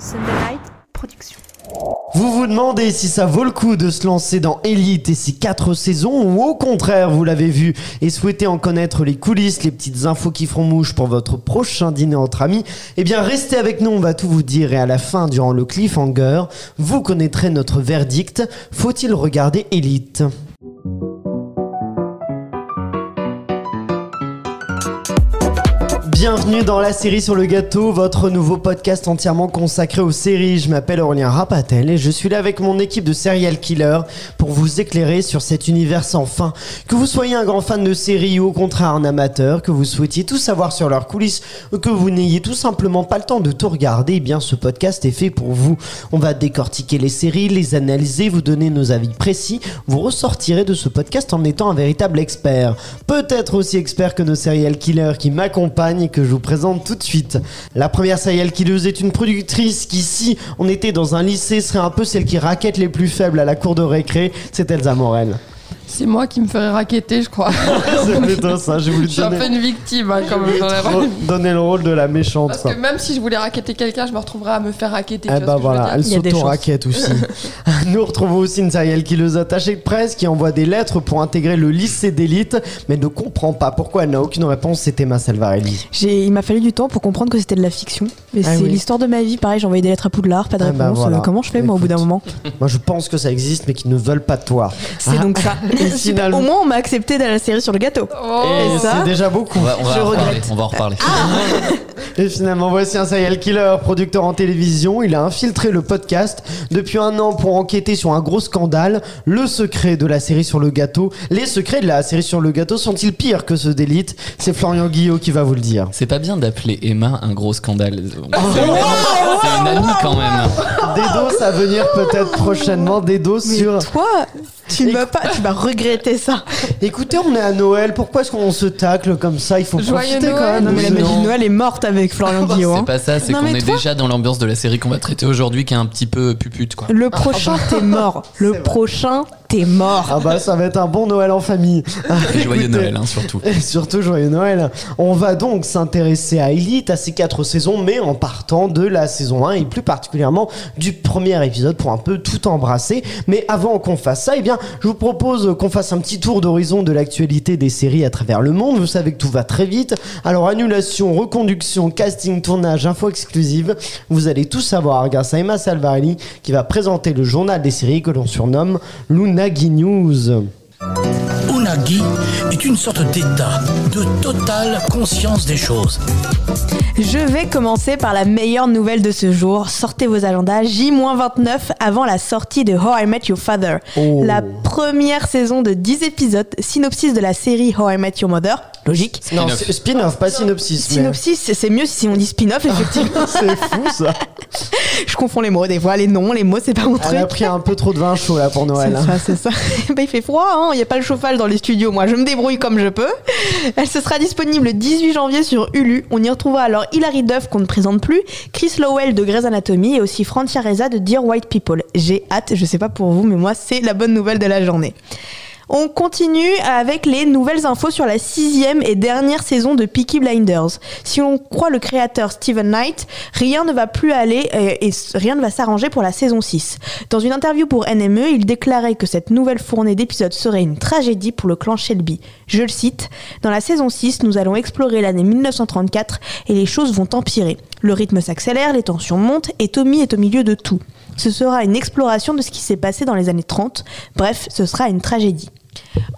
Sunday Night Production. Vous vous demandez si ça vaut le coup de se lancer dans Elite et ses quatre saisons ou au contraire vous l'avez vu et souhaitez en connaître les coulisses, les petites infos qui feront mouche pour votre prochain dîner entre amis, eh bien restez avec nous, on va tout vous dire et à la fin durant le cliffhanger, vous connaîtrez notre verdict. Faut-il regarder Elite? Bienvenue dans la série sur le gâteau, votre nouveau podcast entièrement consacré aux séries. Je m'appelle Aurélien Rapatel et je suis là avec mon équipe de serial killer pour vous éclairer sur cet univers sans fin. Que vous soyez un grand fan de séries ou au contraire un amateur, que vous souhaitiez tout savoir sur leurs coulisses ou que vous n'ayez tout simplement pas le temps de tout regarder, eh bien ce podcast est fait pour vous. On va décortiquer les séries, les analyser, vous donner nos avis précis. Vous ressortirez de ce podcast en étant un véritable expert. Peut-être aussi expert que nos serial killers qui m'accompagnent que je vous présente tout de suite. La première serial killeuse est une productrice qui, si on était dans un lycée, serait un peu celle qui raquette les plus faibles à la cour de récré. C'est Elsa Morel. C'est moi qui me ferais raqueter, je crois. C'est plutôt ça, j'ai voulu Je te suis un peu donner, une victime, hein, je j'en ai trop donner le rôle de la méchante. Parce que même si je voulais raqueter quelqu'un, je me retrouverais à me faire raqueter. Eh bah je voilà, elle Il y a des s'auto-raquette aussi. Nous retrouvons aussi une serial killeuse attachée de presse qui envoie des lettres pour intégrer le lycée d'élite, mais ne comprend pas pourquoi elle n'a aucune réponse. C'est Emma Salvarelli. Il m'a fallu du temps pour comprendre que c'était de la fiction. Mais Ah c'est oui. l'histoire de ma vie. Pareil, j'ai envoyé des lettres à Poudlard, pas de Ah bah réponse. voilà. Euh, Comment je fais, moi, au bout d'un Écoute. moment Moi, je pense que ça existe, mais qu'ils ne veulent pas de toi. C'est Ah. donc ça. Finalement- Au moins, on m'a accepté dans la série sur le gâteau. Oh, c'est déjà beaucoup. On va, on va Je reparler. regrette. On va en reparler. Et finalement, voici un serial killer, producteur en télévision. Il a infiltré le podcast depuis un an pour enquêter sur un gros scandale. Le secret de la série sur le gâteau. Les secrets de la série sur le gâteau sont-ils pires que ceux d'élite C'est Florian Guillot qui va vous le dire. C'est pas bien d'appeler Emma un gros scandale. C'est une amie quand même. Des doses à venir peut-être prochainement. Des doses Mais sur. toi, tu ne vas pas, tu vas regretter ça. Écoutez, on est à Noël. Pourquoi est-ce qu'on se tacle comme ça? Il faut Joyeux profiter quand Noël. même. Non, mais la magie de Noël est morte avec Florian Guillaume. C'est pas ça, c'est qu'on est toi- déjà dans l'ambiance de la série qu'on va traiter aujourd'hui qui est un petit peu pupute quoi. Le prochain, t'es mort. Le prochain, t'es mort. Ah bah ça va être un bon Noël en famille. Et joyeux Noël hein, surtout. Et surtout joyeux Noël. On va donc s'intéresser à Elite, à ces quatre saisons, mais en partant de la saison 1 et plus particulièrement du premier épisode pour un peu tout embrasser. Mais avant qu'on fasse ça, eh bien, je vous propose qu'on fasse un petit tour d'horizon de l'actualité des séries à travers le monde. Vous savez que tout va très vite. Alors annulation, reconduction, casting, tournage, info exclusive, vous allez tout savoir grâce à Emma Salvarelli qui va présenter le journal des séries que l'on surnomme l'Unagi News. Unagi est une sorte d'état de totale conscience des choses. Je vais commencer par la meilleure nouvelle de ce jour. Sortez vos agendas J-29 avant la sortie de How I Met Your Father. Oh. La première saison de 10 épisodes, synopsis de la série How I Met Your Mother. Logique. Non, Spin-off. pas synopsis. Synopsis, c'est- c'est mieux si on dit spin-off, effectivement. C'est fou ça. Je confonds les mots, des fois, les noms, les mots, c'est pas mon Elle a truc. pris un peu trop de vin chaud là pour Noël. C'est hein. ça, c'est ça. Bah, il fait froid, hein. il n'y a pas le chauffage dans les studios. Moi, je me débrouille comme je peux. Elle se sera disponible le 18 janvier sur Hulu. On y retrouvera alors Hilary Duff, qu'on ne présente plus, Chris Lowell de Grey's Anatomy et aussi Francia Reza de Dear White People. J'ai hâte, je sais pas pour vous, mais moi, c'est la bonne nouvelle de la journée. On continue avec les nouvelles infos sur la sixième et dernière saison de Peaky Blinders. Si on croit le créateur Steven Knight, rien ne va plus aller euh, et rien ne va s'arranger pour la saison 6. Dans une interview pour NME, il déclarait que cette nouvelle fournée d'épisodes serait une tragédie pour le clan Shelby. Je le cite, Dans la saison 6, nous allons explorer l'année 1934 et les choses vont empirer. Le rythme s'accélère, les tensions montent et Tommy est au milieu de tout. Ce sera une exploration de ce qui s'est passé dans les années 30. Bref, ce sera une tragédie.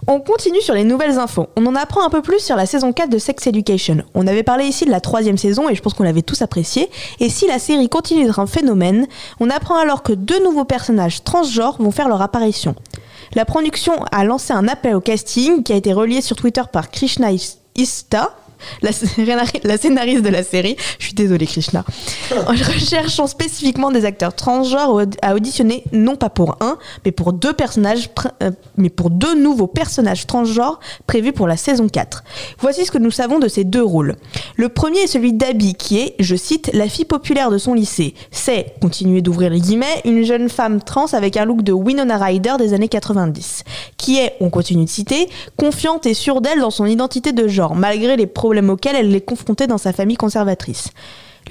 On continue sur les nouvelles infos. On en apprend un peu plus sur la saison 4 de Sex Education. On avait parlé ici de la troisième saison et je pense qu'on l'avait tous apprécié. Et si la série continue d'être un phénomène, on apprend alors que deux nouveaux personnages transgenres vont faire leur apparition. La production a lancé un appel au casting qui a été relié sur Twitter par Krishna Is- Ista. La, scénari- la scénariste de la série, je suis désolée Krishna, en recherchant spécifiquement des acteurs transgenres à auditionner, non pas pour un, mais pour deux personnages, euh, mais pour deux nouveaux personnages transgenres prévus pour la saison 4. Voici ce que nous savons de ces deux rôles. Le premier est celui d'Abby, qui est, je cite, la fille populaire de son lycée. C'est, continuez d'ouvrir les guillemets, une jeune femme trans avec un look de Winona Ryder des années 90, qui est, on continue de citer, confiante et sûre d'elle dans son identité de genre, malgré les problèmes auxquels elle est confrontée dans sa famille conservatrice.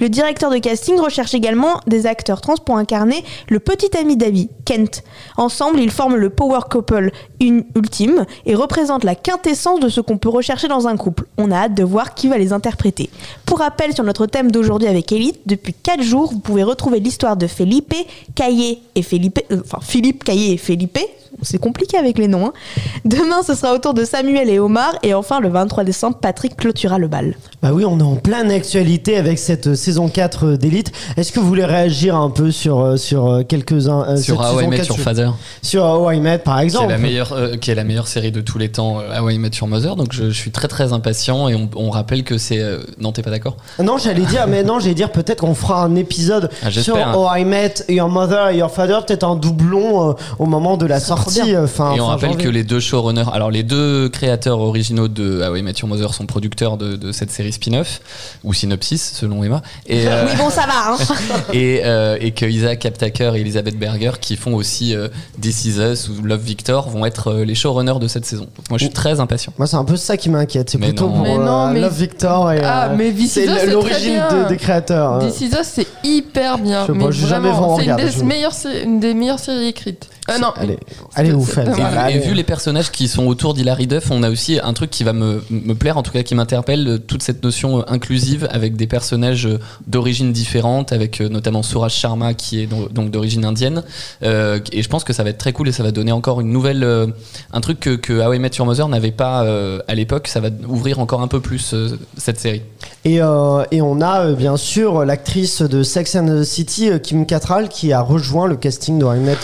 Le directeur de casting recherche également des acteurs trans pour incarner le petit ami d'Abby, Kent. Ensemble, ils forment le power couple une- ultime et représentent la quintessence de ce qu'on peut rechercher dans un couple. On a hâte de voir qui va les interpréter. Pour rappel sur notre thème d'aujourd'hui avec Elite, depuis 4 jours, vous pouvez retrouver l'histoire de Felipe, Caillé et Felipe, euh, enfin Philippe, Caillé et Felipe. C'est compliqué avec les noms. hein. Demain, ce sera au tour de Samuel et Omar. Et enfin, le 23 décembre, Patrick clôturera le bal. Bah oui, on est en pleine actualité avec cette euh, saison 4 d'Elite. Est-ce que vous voulez réagir un peu sur, euh, sur euh, quelques-uns euh, Sur How I Met 4 Your Father, Sur How I Met, par qui est, exemple. la meilleure, euh, qui est la meilleure série de tous les temps, euh, How I Met Your Mother. Donc je, je suis très très impatient et on, on rappelle que c'est. euh, non, t'es pas d'accord? Non, j'allais dire, mais non, j'allais dire peut-être qu'on fera un épisode Ah, sur j'espère. How I Met Your Mother et Your Father, peut-être un doublon euh, au moment de la sortie. Euh, Fin, Et on fin rappelle janvier. que les deux showrunners, alors les deux créateurs originaux de How I Met Your Mother sont producteurs de, de cette série spin-off, ou synopsis selon Emma, et, euh, Oui, bon, ça va. Hein. et, euh, et que Isaac Aptaker et Elizabeth Berger, qui font aussi euh, This Is Us ou Love Victor, vont être euh, les showrunners de cette saison. Donc moi je suis très impatient. Moi, c'est un peu ça qui m'inquiète. C'est plutôt non. pour Mais non, mais- Love Victor et. Ah, mais This Is c'est Us, c'est très l'origine de- des créateurs. hein. This Is Us, c'est hyper bien. Je mais pas, vraiment, c'est une une des meilleures séries écrites. Euh, non, Allez, allez, vous faites. Et vu- et allez. vu les personnages qui sont autour d'Hilary Duff, on a aussi un truc qui va me, me plaire, en tout cas qui m'interpelle, euh, toute cette notion euh, inclusive avec des personnages d'origine différente, avec notamment Suraj Sharma qui est donc d'origine indienne. Euh, et je pense que ça va être très cool et ça va donner encore une nouvelle, euh, un truc que, que How I Met Your Mother n'avait pas euh, à l'époque. Ça va ouvrir encore un peu plus euh, cette série. Et, euh, et on a euh, bien sûr l'actrice de Sex and the City, Kim Cattrall, qui a rejoint le casting de I Met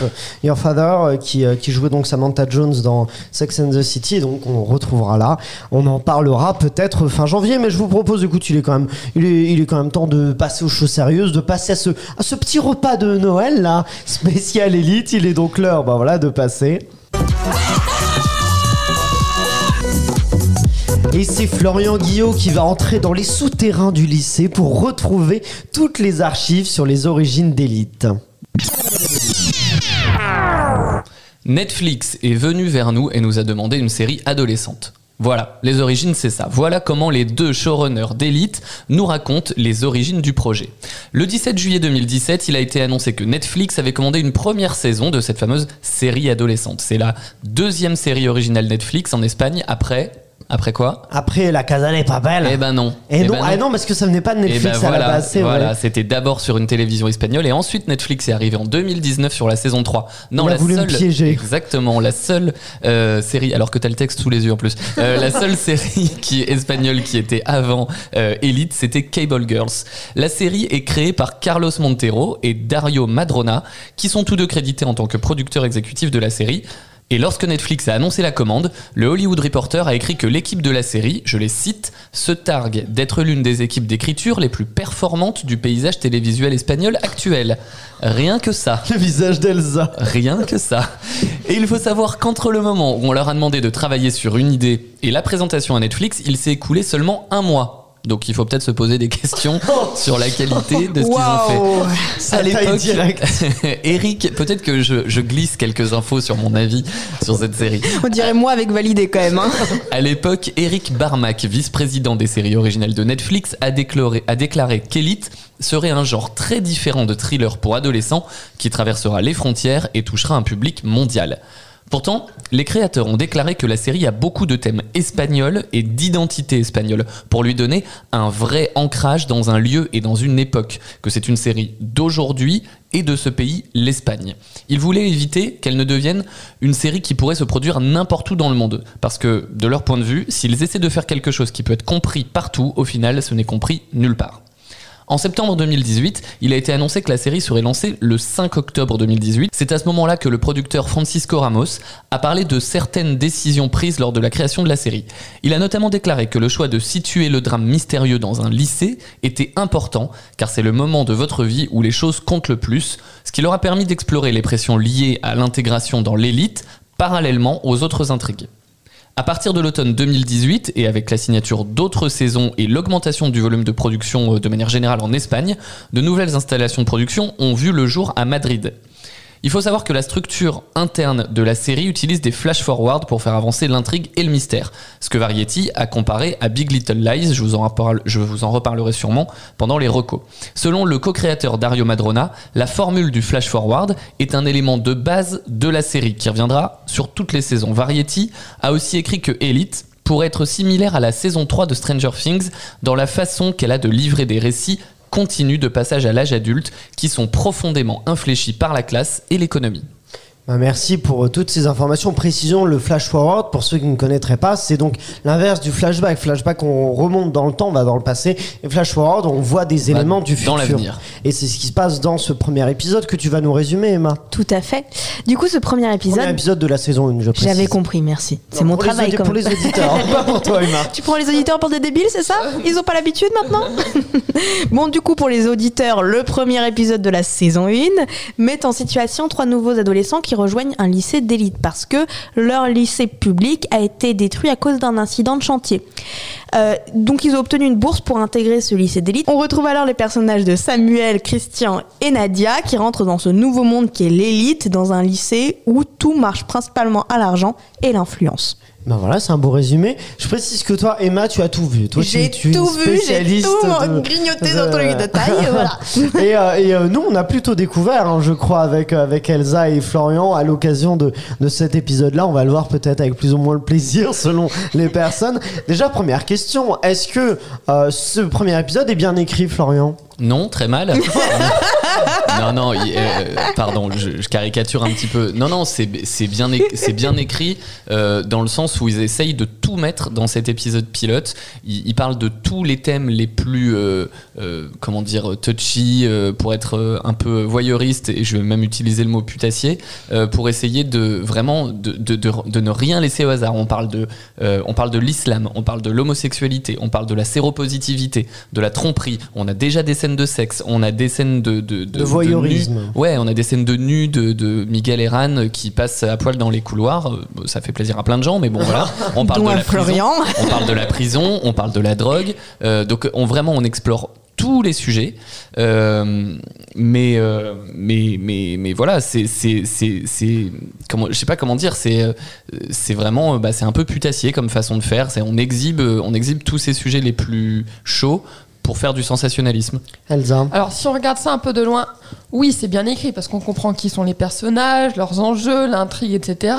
Your Father, euh, qui, euh, qui jouait donc Samantha Jones dans Sex and the City. Donc on retrouvera là. On en parlera peut-être fin janvier, mais je vous propose, écoute, il est quand même, il est, il est quand même temps de passer aux choses sérieuses, de passer à ce, à ce petit repas de Noël là, spécial élite. Il est donc l'heure, bah voilà, de passer. Et c'est Florian Guillot qui va entrer dans les souterrains du lycée pour retrouver toutes les archives sur les origines d'élite. Netflix est venu vers nous et nous a demandé une série adolescente. Voilà, les origines, c'est ça. Voilà comment les deux showrunners d'élite nous racontent les origines du projet. Le 17 juillet 2017, il a été annoncé que Netflix avait commandé une première saison de cette fameuse série adolescente. C'est la deuxième série originale Netflix en Espagne après. Après quoi Après, la Casa de Papel. Eh ben non. Et Eh non, ben ah non, parce que ça venait pas de Netflix ben à voilà, la base, voilà, c'était d'abord sur une télévision espagnole et ensuite Netflix est arrivé en 2019 sur la saison 3. Non, a la voulu me seule, piéger. exactement, la seule euh, série, alors que t'as le texte sous les yeux en plus, euh, la seule série qui est espagnole qui était avant euh, Elite, c'était Cable Girls. La série est créée par Carlos Montero et Dario Madrona, qui sont tous deux crédités en tant que producteurs exécutifs de la série. Et lorsque Netflix a annoncé la commande, le Hollywood Reporter a écrit que l'équipe de la série, je les cite, se targue d'être l'une des équipes d'écriture les plus performantes du paysage télévisuel espagnol actuel. Rien que ça. Le visage d'Elsa. Rien que ça. Et il faut savoir qu'entre le moment où on leur a demandé de travailler sur une idée et la présentation à Netflix, il s'est écoulé seulement un mois. Donc il faut peut-être se poser des questions sur la qualité de ce qu'ils ont fait. À Ça taille l'époque, direct. Eric, peut-être que je, je glisse quelques infos sur mon avis sur cette série. On dirait moi avec validé quand même. Hein. À l'époque, Eric Barmack, vice-président des séries originales de Netflix, a déclaré, a déclaré qu'Elite serait un genre très différent de thriller pour adolescents qui traversera les frontières et touchera un public mondial. Pourtant, les créateurs ont déclaré que la série a beaucoup de thèmes espagnols et d'identité espagnole pour lui donner un vrai ancrage dans un lieu et dans une époque, que c'est une série d'aujourd'hui et de ce pays, l'Espagne. Ils voulaient éviter qu'elle ne devienne une série qui pourrait se produire n'importe où dans le monde, parce que de leur point de vue, s'ils essaient de faire quelque chose qui peut être compris partout, au final, ce n'est compris nulle part. En septembre 2018, il a été annoncé que la série serait lancée le 5 octobre 2018. C'est à ce moment-là que le producteur Francisco Ramos a parlé de certaines décisions prises lors de la création de la série. Il a notamment déclaré que le choix de situer le drame mystérieux dans un lycée était important, car c'est le moment de votre vie où les choses comptent le plus, ce qui leur a permis d'explorer les pressions liées à l'intégration dans l'élite, parallèlement aux autres intrigues. À partir de l'automne 2018 et avec la signature d'autres saisons et l'augmentation du volume de production euh, de manière générale en Espagne, de nouvelles installations de production ont vu le jour à Madrid. Il faut savoir que la structure interne de la série utilise des flash-forward pour faire avancer l'intrigue et le mystère. Ce que Variety a comparé à Big Little Lies, je vous en, reparle- je vous en reparlerai sûrement pendant les recos. Selon le co-créateur Dario Madrona, la formule du flash-forward est un élément de base de la série qui reviendra sur toutes les saisons. Variety a aussi écrit que Elite pourrait être similaire à la saison 3 de Stranger Things dans la façon qu'elle a de livrer des récits continus de passage à l'âge adulte qui sont profondément infléchis par la classe et l'économie. Bah, merci pour euh, toutes ces informations. Précision, le flash forward, pour ceux qui ne connaîtraient pas, c'est donc l'inverse du flashback. Flashback, on remonte dans le temps, on va dans le passé. Et flash forward, on voit des Va éléments du futur. dans. Et c'est ce qui se passe dans ce premier épisode que tu vas nous résumer, Emma. Tout à fait. Du coup, ce premier épisode, Premier épisode de la saison 1, je précise. j'avais compris, merci. C'est mon travail quand Pour les auditeurs, pas pour toi, Emma. Tu prends les auditeurs pour des débiles, c'est ça Ils ont pas l'habitude maintenant Bon, du coup, pour les auditeurs, le premier épisode de la saison 1 met en situation trois nouveaux adolescents qui rejoignent un lycée d'élite parce que leur lycée public a été détruit à cause d'un incident de chantier. Euh, donc, ils ont obtenu une bourse pour intégrer ce lycée d'élite. On retrouve alors les personnages de Samuel, Christian et Nadia qui rentrent dans ce nouveau monde qui est l'élite dans un lycée où tout marche principalement à l'argent et l'influence. Ben voilà, c'est un beau résumé. Je précise que toi, Emma, tu as tout vu. Toi, J'ai tu tout vu, j'ai tout de- grignoté de- dans tous les détails, voilà. et euh, et, euh, nous, on a plutôt découvert, hein, je crois, avec, euh, avec Elsa et Florian, à l'occasion de, de cet épisode-là. On va le voir peut-être avec plus ou moins le plaisir selon les personnes. Déjà, première question. Est-ce que euh, ce premier épisode est bien écrit, Florian? Non, très mal. non, non, euh, pardon, je, caricature un petit peu. Non, non, c'est bien, bien écrit euh, dans le sens où ils essayent de tout mettre dans cet épisode pilote. Ils parlent de tous les thèmes les plus, euh, euh, comment dire, touchy, euh, pour être un peu voyeuriste, et je vais même utiliser le mot putassier, pour essayer de vraiment de, de, de- de ne rien laisser au hasard. On parle de, on parle de l'islam, on parle de l'homosexualité, on parle de la séropositivité, de la tromperie. On a déjà des scènes de sexe, on a des scènes de de, voyeurisme. Ouais, on a des scènes de nus de, de Miguel Herran qui passent à poil dans les couloirs. Ça fait plaisir à plein de gens, mais bon voilà. On parle de prison, on parle de la prison, on parle de la drogue. Euh, donc on vraiment on explore tous les sujets. Euh, mais, euh, mais, mais, mais voilà, c'est, c'est, c'est, c'est- comment, je sais pas comment dire, c'est, c'est vraiment, bah, c'est un peu putassier comme façon de faire. C'est, on exhibe, on exhibe tous ces sujets les plus chauds pour faire du sensationnalisme. Elsa Alors, si on regarde ça un peu de loin, oui, c'est bien écrit parce qu'on comprend qui sont les personnages, leurs enjeux, l'intrigue, etc.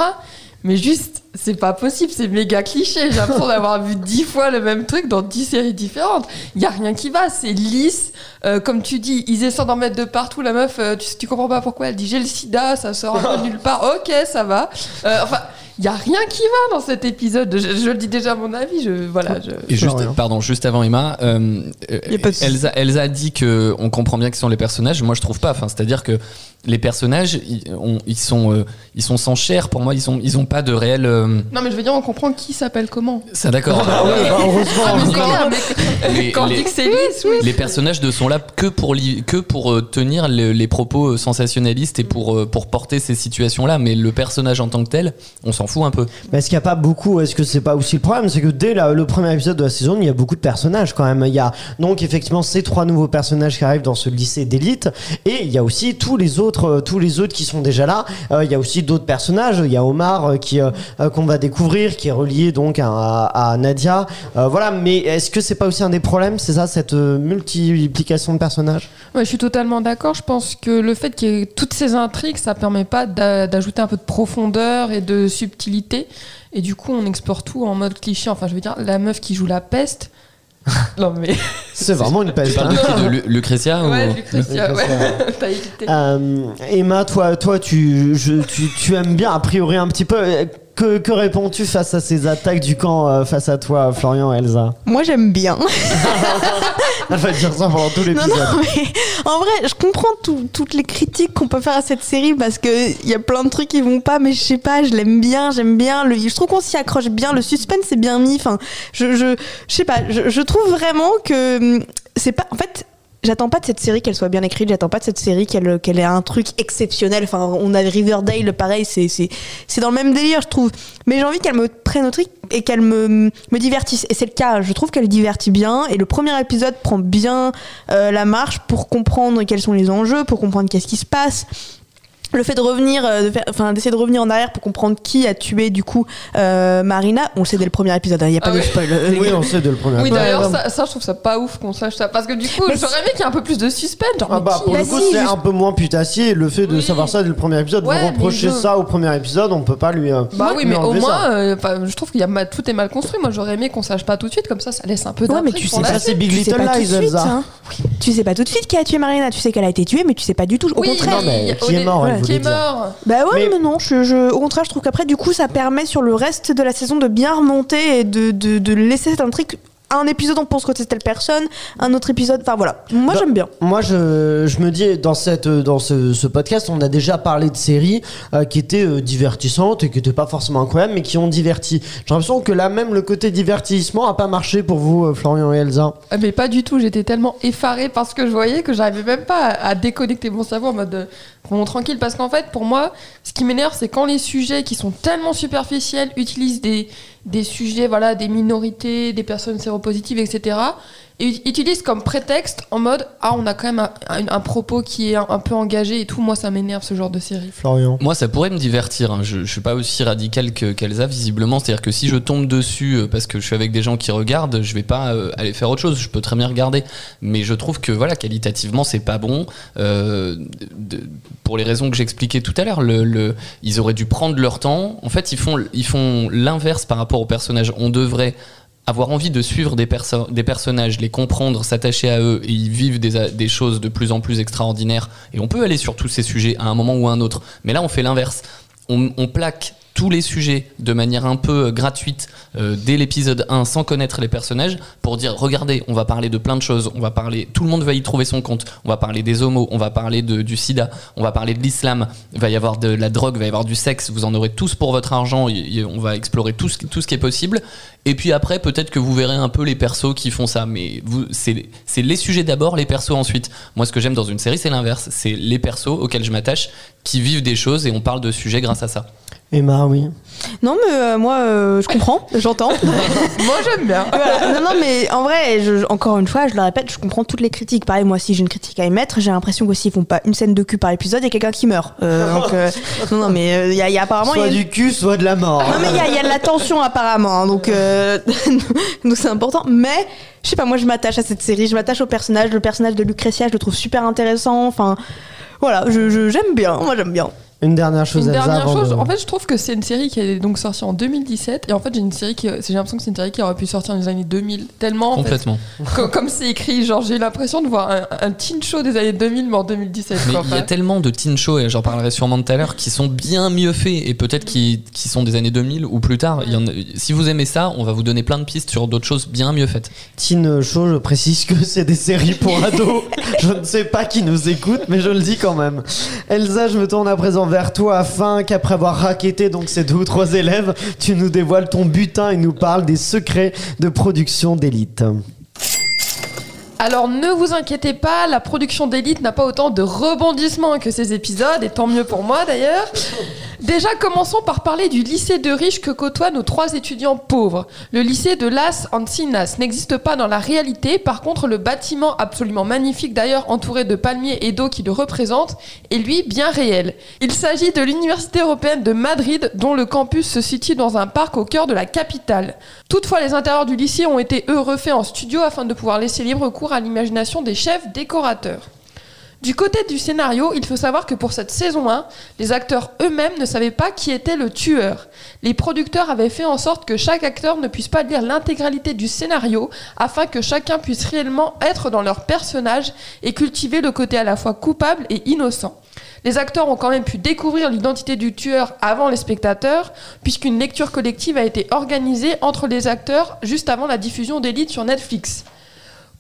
Mais juste, c'est pas possible, c'est méga cliché. J'ai l'impression d'avoir vu dix fois le même truc dans dix séries différentes. Il y a rien qui va, c'est lisse. Euh, comme tu dis, ils essaient d'en mettre de partout. La meuf, euh, tu, tu comprends pas pourquoi elle dit j'ai le sida, ça sort un peu nulle part. Ok, ça va. Euh, enfin, il y a rien qui va dans cet épisode. Je, je le dis déjà à mon avis. Je, voilà, je... Et juste, pardon, juste avant Emma, euh, euh. Elsa, Elsa a dit que on comprend bien qui sont les personnages. Moi, je trouve pas. Enfin, c'est-à-dire que les personnages, ils, on- ils sont, euh, ils sont sans chair. Pour moi, ils sont, ils ont pas de réel. euh, Non, mais je veux dire, on comprend qui s'appelle comment. Ça, d'accord. Ah bah, Ah, mais clair, mais Les- quand on les- dit que c'est lisse, oui. Les personnages ne sont là que pour, li- que pour euh, tenir le- les propos sensationnalistes et pour, pour porter ces situations-là. Mais le personnage en tant que tel, on s'en fout un peu. Mais est-ce qu'il n'y a pas beaucoup Est-ce que c'est pas aussi le problème? C'est que dès la- le premier épisode de la saison, il y a beaucoup de personnages quand même. Il y a donc effectivement ces trois nouveaux personnages qui arrivent dans ce lycée d'élite, et il y a aussi tous les autres, euh, tous les autres qui sont déjà là. Euh, il y a aussi d'autres personnages. Il y a Omar euh, qui euh, qu'on va découvrir, qui est relié donc à, à Nadia. Euh, voilà. Mais est-ce que c'est pas aussi un des problèmes C'est ça, cette euh, multiplication de personnages? Ouais, je suis totalement d'accord. Je pense que le fait qu'il y ait toutes ces intrigues, ça permet pas d'a- d'ajouter un peu de profondeur et de subtilité. Et du coup, on explore tout en mode cliché. Enfin, je veux dire, la meuf qui joue la peste. non, mais. C'est vraiment une Tu peste. de hein. qui De Lu- Lucretia ou- Ouais, Lucretia. ouais. T'as hésité. Euh, Emma, toi, toi, tu, je- tu, tu aimes bien a priori un petit peu. Que, que réponds-tu face à ces attaques du camp euh, face à toi, Florian, Elsa? Moi, j'aime bien. Elle va dire ça pendant tout l'épisode. en vrai, je comprends tout- toutes les critiques qu'on peut faire à cette série parce que il y a plein de trucs qui vont pas, mais je sais pas, je l'aime bien, j'aime bien. Le, je trouve qu'on s'y accroche bien, le suspense est bien mis. Enfin, je, je, je sais pas, je, je trouve vraiment que hum, c'est pas. En fait, J'attends pas de cette série qu'elle soit bien écrite, j'attends pas de cette série qu'elle qu'elle ait un truc exceptionnel. Enfin, on a Riverdale, pareil, c'est c'est dans le même délire, je trouve. Mais j'ai envie qu'elle me prenne au truc et qu'elle me me divertisse. Et c'est le cas. Je trouve qu'elle divertit bien. Et le premier épisode prend bien euh, la marche pour comprendre quels sont les enjeux, pour comprendre qu'est-ce qui se passe. Le fait de revenir, euh, de faire- enfin d'essayer de revenir en arrière pour comprendre qui a tué du coup euh, Marina, on le sait dès le premier épisode, il n'y a pas Ah de oui. spoil. Oui, on sait de le premier. Oui, Ouais, d'ailleurs, ouais. ça, ça, je trouve ça pas ouf qu'on sache ça. Parce que du coup, j'aurais aimé qu'il y ait un peu plus de suspense. Genre, Ah bah pour le coup si, c'est juste- un peu moins putassier le fait de Oui. savoir ça dès le premier épisode Ouais, vous je- ça au premier épisode on peut pas lui euh, Bah oui, lui mais au moins, euh, je trouve qu'il y a tout est mal construit. Moi, j'aurais aimé qu'on sache pas tout de suite, comme ça, ça laisse un peu Ouais, mais tu sais pas, c'est. Big tu sais Little pas tout de Lies, suite. Elsa. hein. Tu sais pas tout de suite qui a tué Marina. Tu sais qu'elle a été tuée, mais tu sais pas du tout. Au Oui, contraire. Qui est mort, Qui est dire. mort Bah ouais, Mais- mais, non, je, je- au contraire, je trouve qu'après, du coup, ça permet sur le reste de la saison de bien remonter et de, de, de laisser cette intrigue. Un épisode, on pense que c'est telle personne, un autre épisode, enfin voilà. Moi, Bah, j'aime bien. Moi, je, je me dis, dans, cette, dans ce, ce podcast, on a déjà parlé de séries euh, qui étaient euh, divertissantes et qui n'étaient pas forcément incroyables, mais qui ont diverti. J'ai l'impression que là, même le côté divertissement a pas marché pour vous, euh, Florian et Elsa. Ah, Mais pas du tout, j'étais tellement effarée parce que je voyais que j'arrivais même pas à, à déconnecter mon cerveau en mode bon, tranquille. Parce qu'en fait, pour moi, ce qui m'énerve, c'est quand les sujets qui sont tellement superficiels utilisent des, des sujets, voilà, des minorités, des personnes séropositives, etc. Et ut- utilisent comme prétexte en mode ah, on a quand même un, un- un propos qui est un, un peu engagé et tout. Moi, ça m'énerve ce genre de série. Florian. Moi, ça pourrait me divertir. hein. Je, je suis pas aussi radical que qu'Elsa, visiblement. C'est-à-dire que si je tombe dessus euh, parce que je suis avec des gens qui regardent, je vais pas euh, aller faire autre chose. Je peux très bien regarder. Mais je trouve que, voilà, qualitativement, c'est pas bon. Euh, de- pour les raisons que j'expliquais tout à l'heure, le, le- ils auraient dû prendre leur temps. En fait, ils font, ils font l'inverse par rapport aux personnages. On devrait avoir envie de suivre des, perso- des personnages, les comprendre, s'attacher à eux, et ils vivent des, choses de plus en plus extraordinaires. Et on peut aller sur tous ces sujets à un moment ou à un autre. Mais là, on fait l'inverse. On plaque tous les sujets de manière un peu euh, gratuite euh, dès l'épisode 1 sans connaître les personnages pour dire regardez on va parler de plein de choses on va parler tout le monde va y trouver son compte on va parler des homos on va parler du sida on va parler de l'islam va y avoir de la drogue va y avoir du sexe vous en aurez tous pour votre argent on va explorer tout ce, tout ce qui est possible. Et puis après peut-être que vous verrez un peu les persos qui font ça mais c'est les sujets d'abord les persos ensuite. Moi ce que j'aime dans une série c'est l'inverse c'est les persos auxquels je m'attache qui vivent des choses et on parle de sujets grâce à ça Emma, oui. Non, mais euh, moi, euh, je comprends, j'entends. Moi, j'aime bien. Voilà. Non, non, mais en vrai, je- encore une fois, je le répète, je comprends toutes les critiques. Pareil, moi, si j'ai une critique à émettre, j'ai l'impression qu'aussi ils font pas une scène de cul par épisode, il y a quelqu'un qui meurt. Euh, donc, euh, non, non, mais euh, il y, a- il y a apparemment. il y Soit a- du cul, soit de la mort. Non, mais il y a, il y a de la tension apparemment, hein, donc euh, donc c'est important. Mais je sais pas, moi, je m'attache à cette série, je m'attache au personnage. Le personnage de Lucretia, je le trouve super intéressant. Enfin, voilà, je- je- j'aime bien, moi, j'aime bien. Une dernière chose, Une dernière avant chose, de- en fait, je trouve que c'est une série qui est donc sortie en 2017 et en fait, j'ai une série qui, j'ai l'impression que c'est une série qui aurait pu sortir dans les années 2000 tellement en fait, complètement co- comme c'est écrit, genre j'ai l'impression de voir un, un teen show des années 2000 mais en 2017. Mais il y a tellement de teen shows, et j'en parlerai sûrement tout à l'heure, qui sont bien mieux faits, et peut-être qui, qui sont des années 2000 ou plus tard. Il y en a- si vous aimez ça, on va vous donner plein de pistes sur d'autres choses bien mieux faites. Teen Show, je précise que c'est des séries pour ados. je ne sais pas qui nous écoute, mais je le dis quand même. Elsa, je me tourne à présent vers toi afin qu'après avoir raquetté donc ces deux ou trois élèves, tu nous dévoiles ton butin et nous parles des secrets de production d'élite. Alors ne vous inquiétez pas, la production d'élite n'a pas autant de rebondissements que ces épisodes, et tant mieux pour moi d'ailleurs. Déjà, commençons par parler du lycée de riches que côtoient nos trois étudiants pauvres. Le lycée de Las Encinas n'existe pas dans la réalité, par contre le bâtiment absolument magnifique d'ailleurs entouré de palmiers et d'eau qui le représente est lui bien réel. Il s'agit de l'Université européenne de Madrid dont le campus se situe dans un parc au cœur de la capitale. Toutefois, les intérieurs du lycée ont été eux refaits en studio afin de pouvoir laisser libre cours à l'imagination des chefs décorateurs. Du côté du scénario, il faut savoir que pour cette saison 1, les acteurs eux-mêmes ne savaient pas qui était le tueur. Les producteurs avaient fait en sorte que chaque acteur ne puisse pas lire l'intégralité du scénario afin que chacun puisse réellement être dans leur personnage et cultiver le côté à la fois coupable et innocent. Les acteurs ont quand même pu découvrir l'identité du tueur avant les spectateurs, puisqu'une lecture collective a été organisée entre les acteurs juste avant la diffusion d'Elite sur Netflix.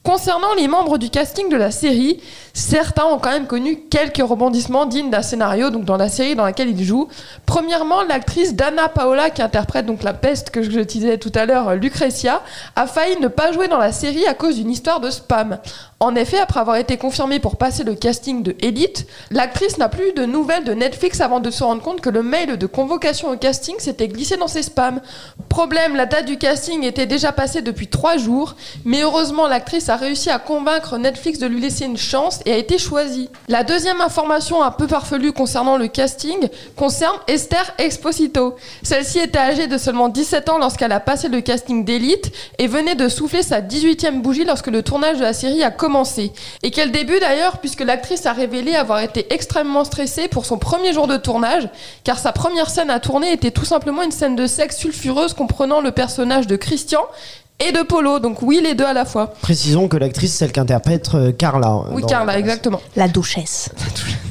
Concernant les membres du casting de la série, certains ont quand même connu quelques rebondissements dignes d'un scénario, donc dans la série dans laquelle ils jouent. Premièrement, l'actrice Dana Paola, qui interprète donc la peste que je disais tout à l'heure, Lucretia, a failli ne pas jouer dans la série à cause d'une histoire de spam. En effet, après avoir été confirmée pour passer le casting de Elite, l'actrice n'a plus eu de nouvelles de Netflix avant de se rendre compte que le mail de convocation au casting s'était glissé dans ses spams. Problème, la date du casting était déjà passée depuis trois jours, mais heureusement l'actrice a réussi à convaincre Netflix de lui laisser une chance et a été choisie. La deuxième information un peu farfelue concernant le casting concerne Esther Exposito. Celle-ci était âgée de seulement 17 ans lorsqu'elle a passé le casting d'élite et venait de souffler sa 18e bougie lorsque le tournage de la série a commencé. Et quel début d'ailleurs, puisque l'actrice a révélé avoir été extrêmement stressée pour son premier jour de tournage, car sa première scène à tourner était tout simplement une scène de sexe sulfureuse comprenant le personnage de Christian et de Polo. Donc oui, les deux à la fois. Précisons que l'actrice, celle qui interprète euh, Carla. euh, Oui, dans- Carla, exactement. La duchesse.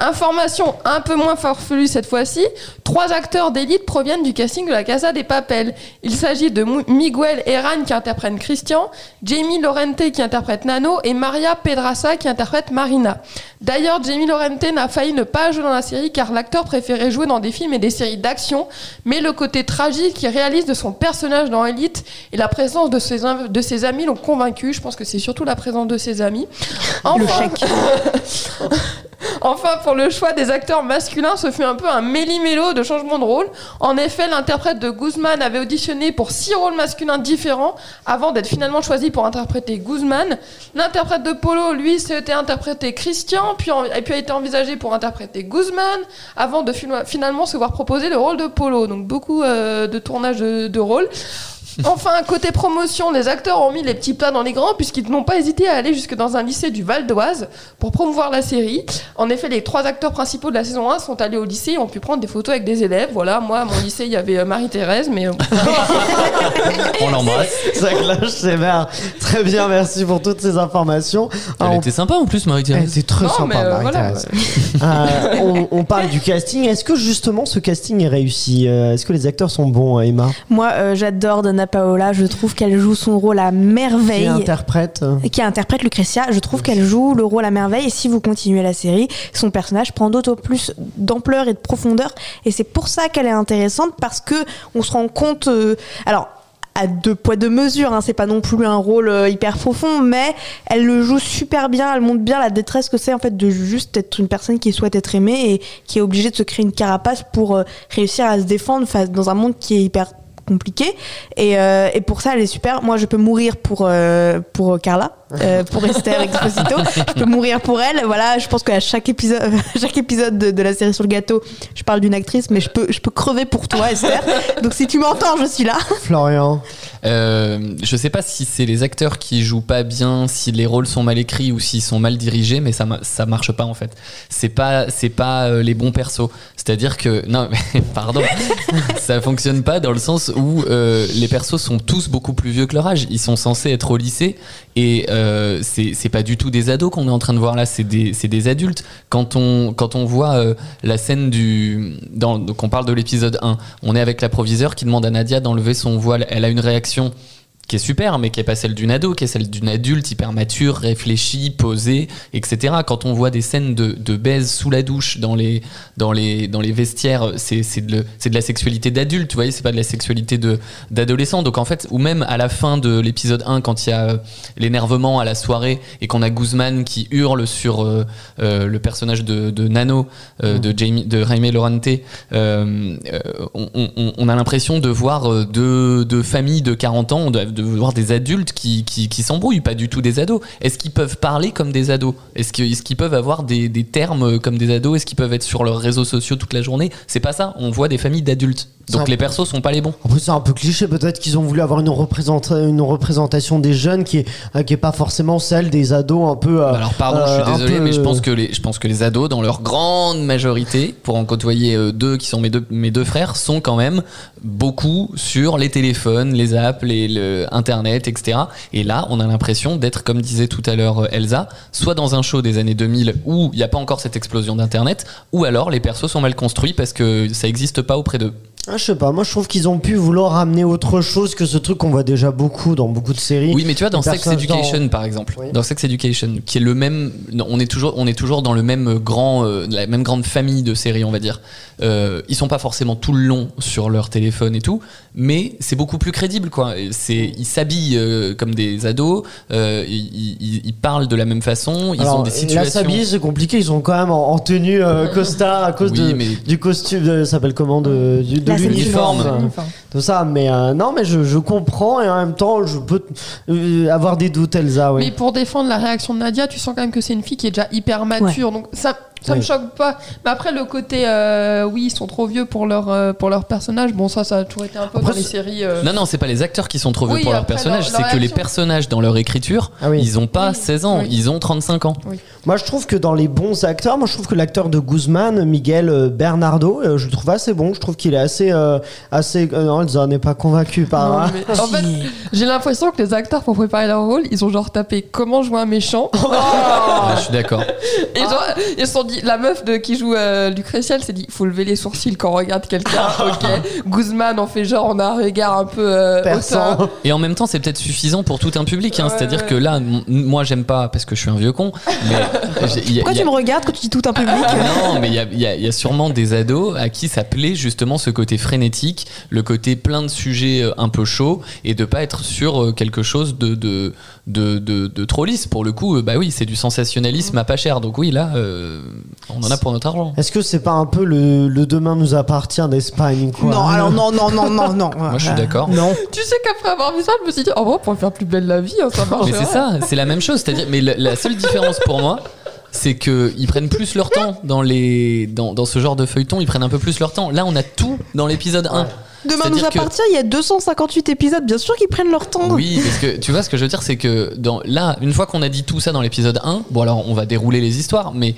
Information un peu moins farfelue cette fois-ci, trois acteurs d'élite proviennent du casting de la Casa des Papel. Il s'agit de Miguel Herran qui interprète Christian, Jamie Lorente qui interprète Nano et Maria Pedraza qui interprète Marina. D'ailleurs, Jamie Lorente n'a failli ne pas jouer dans la série car l'acteur préférait jouer dans des films et des séries d'action, mais le côté tragique qu'il réalise de son personnage dans Elite et la présence de ses, inv- de ses amis l'ont convaincu. Je pense que c'est surtout la présence de ses amis. Le chèque. Enfin, pour le choix des acteurs masculins, ce fut un peu un méli-mélo de changement de rôle. En effet, l'interprète de Guzman avait auditionné pour six rôles masculins différents avant d'être finalement choisi pour interpréter Guzman. L'interprète de Polo, lui, s'était interprété Christian, puis, a été envisagé pour interpréter Guzman, avant de fina- finalement se voir proposer le rôle de Polo. Donc beaucoup euh, de tournage de, de rôles. Enfin, côté promotion, les acteurs ont mis les petits plats dans les grands puisqu'ils n'ont pas hésité à aller jusque dans un lycée du Val d'Oise pour promouvoir la série. En effet, les trois acteurs principaux de la saison 1 sont allés au lycée et ont pu prendre des photos avec des élèves. Voilà, moi, à mon lycée, il y avait euh, Marie-Thérèse, mais... euh, On l'embrasse. Ça clash sévère. Très bien, merci pour toutes ces informations. Elle Alors, était sympa en plus, Elle Marie-Thérèse. était très Non, sympa, euh, Marie-Thérèse. Euh, on, on parle du casting. Est-ce que justement ce casting est réussi? Est-ce que les acteurs sont bons, Emma? Moi, euh, j'adore Dana Paola. Je trouve qu'elle joue son rôle à Qui merveille. interprète euh, qui interprète Lucretia, je trouve qu'elle joue le rôle à merveille et si vous continuez la série, son personnage prend d'autant plus d'ampleur et de profondeur et c'est pour ça qu'elle est intéressante parce que on se rend compte euh, alors à deux poids deux mesures, hein, c'est pas non plus un rôle euh, hyper profond, mais elle le joue super bien, elle montre bien la détresse que c'est en fait de juste être une personne qui souhaite être aimée et qui est obligée de se créer une carapace pour euh, réussir à se défendre face dans un monde qui est hyper compliqué. Et, euh, et pour ça elle est super. Moi je peux mourir pour euh, pour Carla euh, pour Esther Exposito je peux mourir pour elle voilà je pense qu'à chaque épisode chaque épisode de, de la série sur le gâteau je parle d'une actrice mais je peux je peux crever pour toi Esther donc si tu m'entends je suis là Florian. Euh, je sais pas si c'est les acteurs qui jouent pas bien, si les rôles sont mal écrits ou s'ils sont mal dirigés, mais ça, ça marche pas en fait. C'est pas, c'est pas euh, les bons persos. C'est-à-dire que, non, mais, pardon, ça fonctionne pas dans le sens où euh, les persos sont tous beaucoup plus vieux que leur âge. Ils sont censés être au lycée et euh, c'est pas du tout des ados qu'on est en train de voir là, c'est des, adultes. Quand on, quand on voit euh, la scène du. Donc on parle de l'épisode 1, on est avec la proviseure qui demande à Nadia d'enlever son voile. Elle a une réaction qui est super, mais qui est pas celle d'une ado, qui est celle d'une adulte hyper mature, réfléchie, posée, etc. Quand on voit des scènes de, de baise sous la douche dans les, dans les, dans les vestiaires, c'est c'est de, c'est de la sexualité d'adulte, vous voyez, c'est pas de la sexualité de d'adolescent. Donc en fait, ou même à la fin de l'épisode 1, quand il y a l'énervement à la soirée et qu'on a Guzman qui hurle sur euh, euh, le personnage de, de Nano, euh, de Jamie, de Jaime Lorente, on, on- on a l'impression de voir deux, deux familles de 40 ans, de, de voir des adultes qui, qui, qui s'embrouillent, pas du tout des ados. Est-ce qu'ils peuvent parler comme des ados? Est-ce qu'ils peuvent avoir des, des termes comme des ados? Est-ce qu'ils peuvent être sur leurs réseaux sociaux toute la journée? C'est pas ça. On voit des familles d'adultes. Donc les persos sont pas les bons. En plus, c'est un peu cliché. Peut-être qu'ils ont voulu avoir une, représenta- une représentation des jeunes qui est, euh, qui est pas forcément celle des ados un peu. euh, Alors pardon, euh, je suis désolé, peu- mais je pense que les, je pense que les ados, dans leur grande majorité, pour en côtoyer euh, deux qui sont mes deux, mes deux frères, sont quand même beaucoup sur les téléphones, les apps, les, le internet, etc. Et là, on a l'impression d'être, comme disait tout à l'heure euh, Elsa, soit dans un show des années 2000 où il n'y a pas encore cette explosion d'internet, ou alors les persos sont mal construits parce que ça n'existe pas auprès d'eux. Ah, je sais pas, moi je trouve qu'ils ont pu vouloir amener autre chose que ce truc qu'on voit déjà beaucoup dans beaucoup de séries. Oui, mais tu vois, dans Sex Education, dans- par exemple, Oui. dans Sex Education, qui est le même, on est toujours, on est toujours dans le même grand, euh, la même grande famille de séries, on va dire. Euh, ils sont pas forcément tout le long sur leur téléphone et tout, mais c'est beaucoup plus crédible, quoi. Ils s'habillent euh, comme des ados, euh, ils, ils- ils parlent de la même façon, ils Alors, ont des Là, situations. s'habiller, c'est compliqué. Ils sont quand même en, en tenue costard à cause Oui, de, mais- du costume. Ça s'appelle comment de, du- de l'uniforme. Tout ça. Mais euh, non, mais je, je comprends et en même temps, je peux euh, avoir des doutes, Elsa. Oui. Mais pour défendre la réaction de Nadia, tu sens quand même que c'est une fille qui est déjà hyper mature. Donc ça, ça me choque pas. Mais après, le côté, euh, oui, ils sont trop vieux pour leur, euh, pour leur personnage. Bon, ça, ça a toujours été un peu Après, dans les séries. euh, Non, non, c'est pas les acteurs qui sont trop vieux Oui, pour leur personnage, c'est que les personnages dans leur écriture, Ah oui. ils ont pas Oui. 16 ans, Oui. ils ont 35 ans. Moi, je trouve que dans les bons acteurs, moi, je trouve que l'acteur de Guzman, Miguel euh, Bernardo, je le trouve assez bon. Je trouve qu'il est assez, euh, assez. non, Elsa n'est pas convaincue par. non, mais- en fait, j'ai l'impression que les acteurs, pour préparer leur rôle, ils ont genre tapé comment jouer un méchant. Ouais, je suis d'accord. Et genre, ils sont dit, la meuf de, qui joue euh, s'est dit, faut lever les sourcils quand on regarde quelqu'un. ok. Guzman, on fait genre, on a un regard un peu euh, hautain. Et en même temps, c'est peut-être suffisant pour tout un public. hein. Ouais, C'est-à-dire ouais. que là, moi, j'aime pas parce que je suis un vieux con. Mais y a- Pourquoi il y a- tu me regardes quand tu dis tout un public Non, mais il y a, y y sûrement des ados à qui ça plaît justement ce côté frénétique, le côté plein de sujets euh, un peu chauds et de pas être sur euh, quelque chose de, de, de, de, de trop lisse. Pour le coup, euh, bah oui, c'est du sensationnalisme à pas cher. Donc oui, là, euh, on en a pour notre argent. Est-ce que c'est pas un peu le, le demain nous appartient d'Espagne quoi Non, alors non, non, non, non, non. Moi, je suis d'accord. Non. Tu sais qu'après avoir vu ça, je me suis dit, en vrai, on pourrait faire plus belle la vie, hein, ça marche. Mais c'est ça, c'est la même chose. C'est-à-dire, mais la, la seule différence pour moi, c'est que ils prennent plus leur temps dans les dans, dans ce genre de feuilleton. Ils prennent un peu plus leur temps. Là, on a tout dans l'épisode 1. Demain nous que- appartient, il y a 258 épisodes, bien sûr qu'ils prennent leur temps. Oui, parce que tu vois ce que je veux dire, c'est que dans, là, une fois qu'on a dit tout ça dans l'épisode 1, bon alors on va dérouler les histoires, mais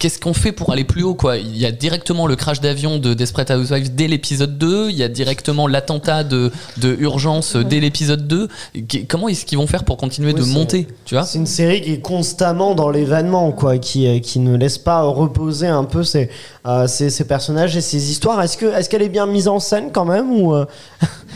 qu'est-ce qu'on fait pour aller plus haut quoi? Il y a directement le crash d'avion de Desperate Housewives dès l'épisode 2, il y a directement l'attentat de, de urgence dès l'épisode 2. Qu- Comment est-ce qu'ils vont faire pour continuer Oui, de monter Tu vois? C'est une série qui est constamment dans l'événement, quoi, qui, euh, qui ne laisse pas reposer un peu ses, euh, ses, ses personnages et ses histoires. Est-ce que est-ce qu'elle est bien mise en scène quand même ou euh,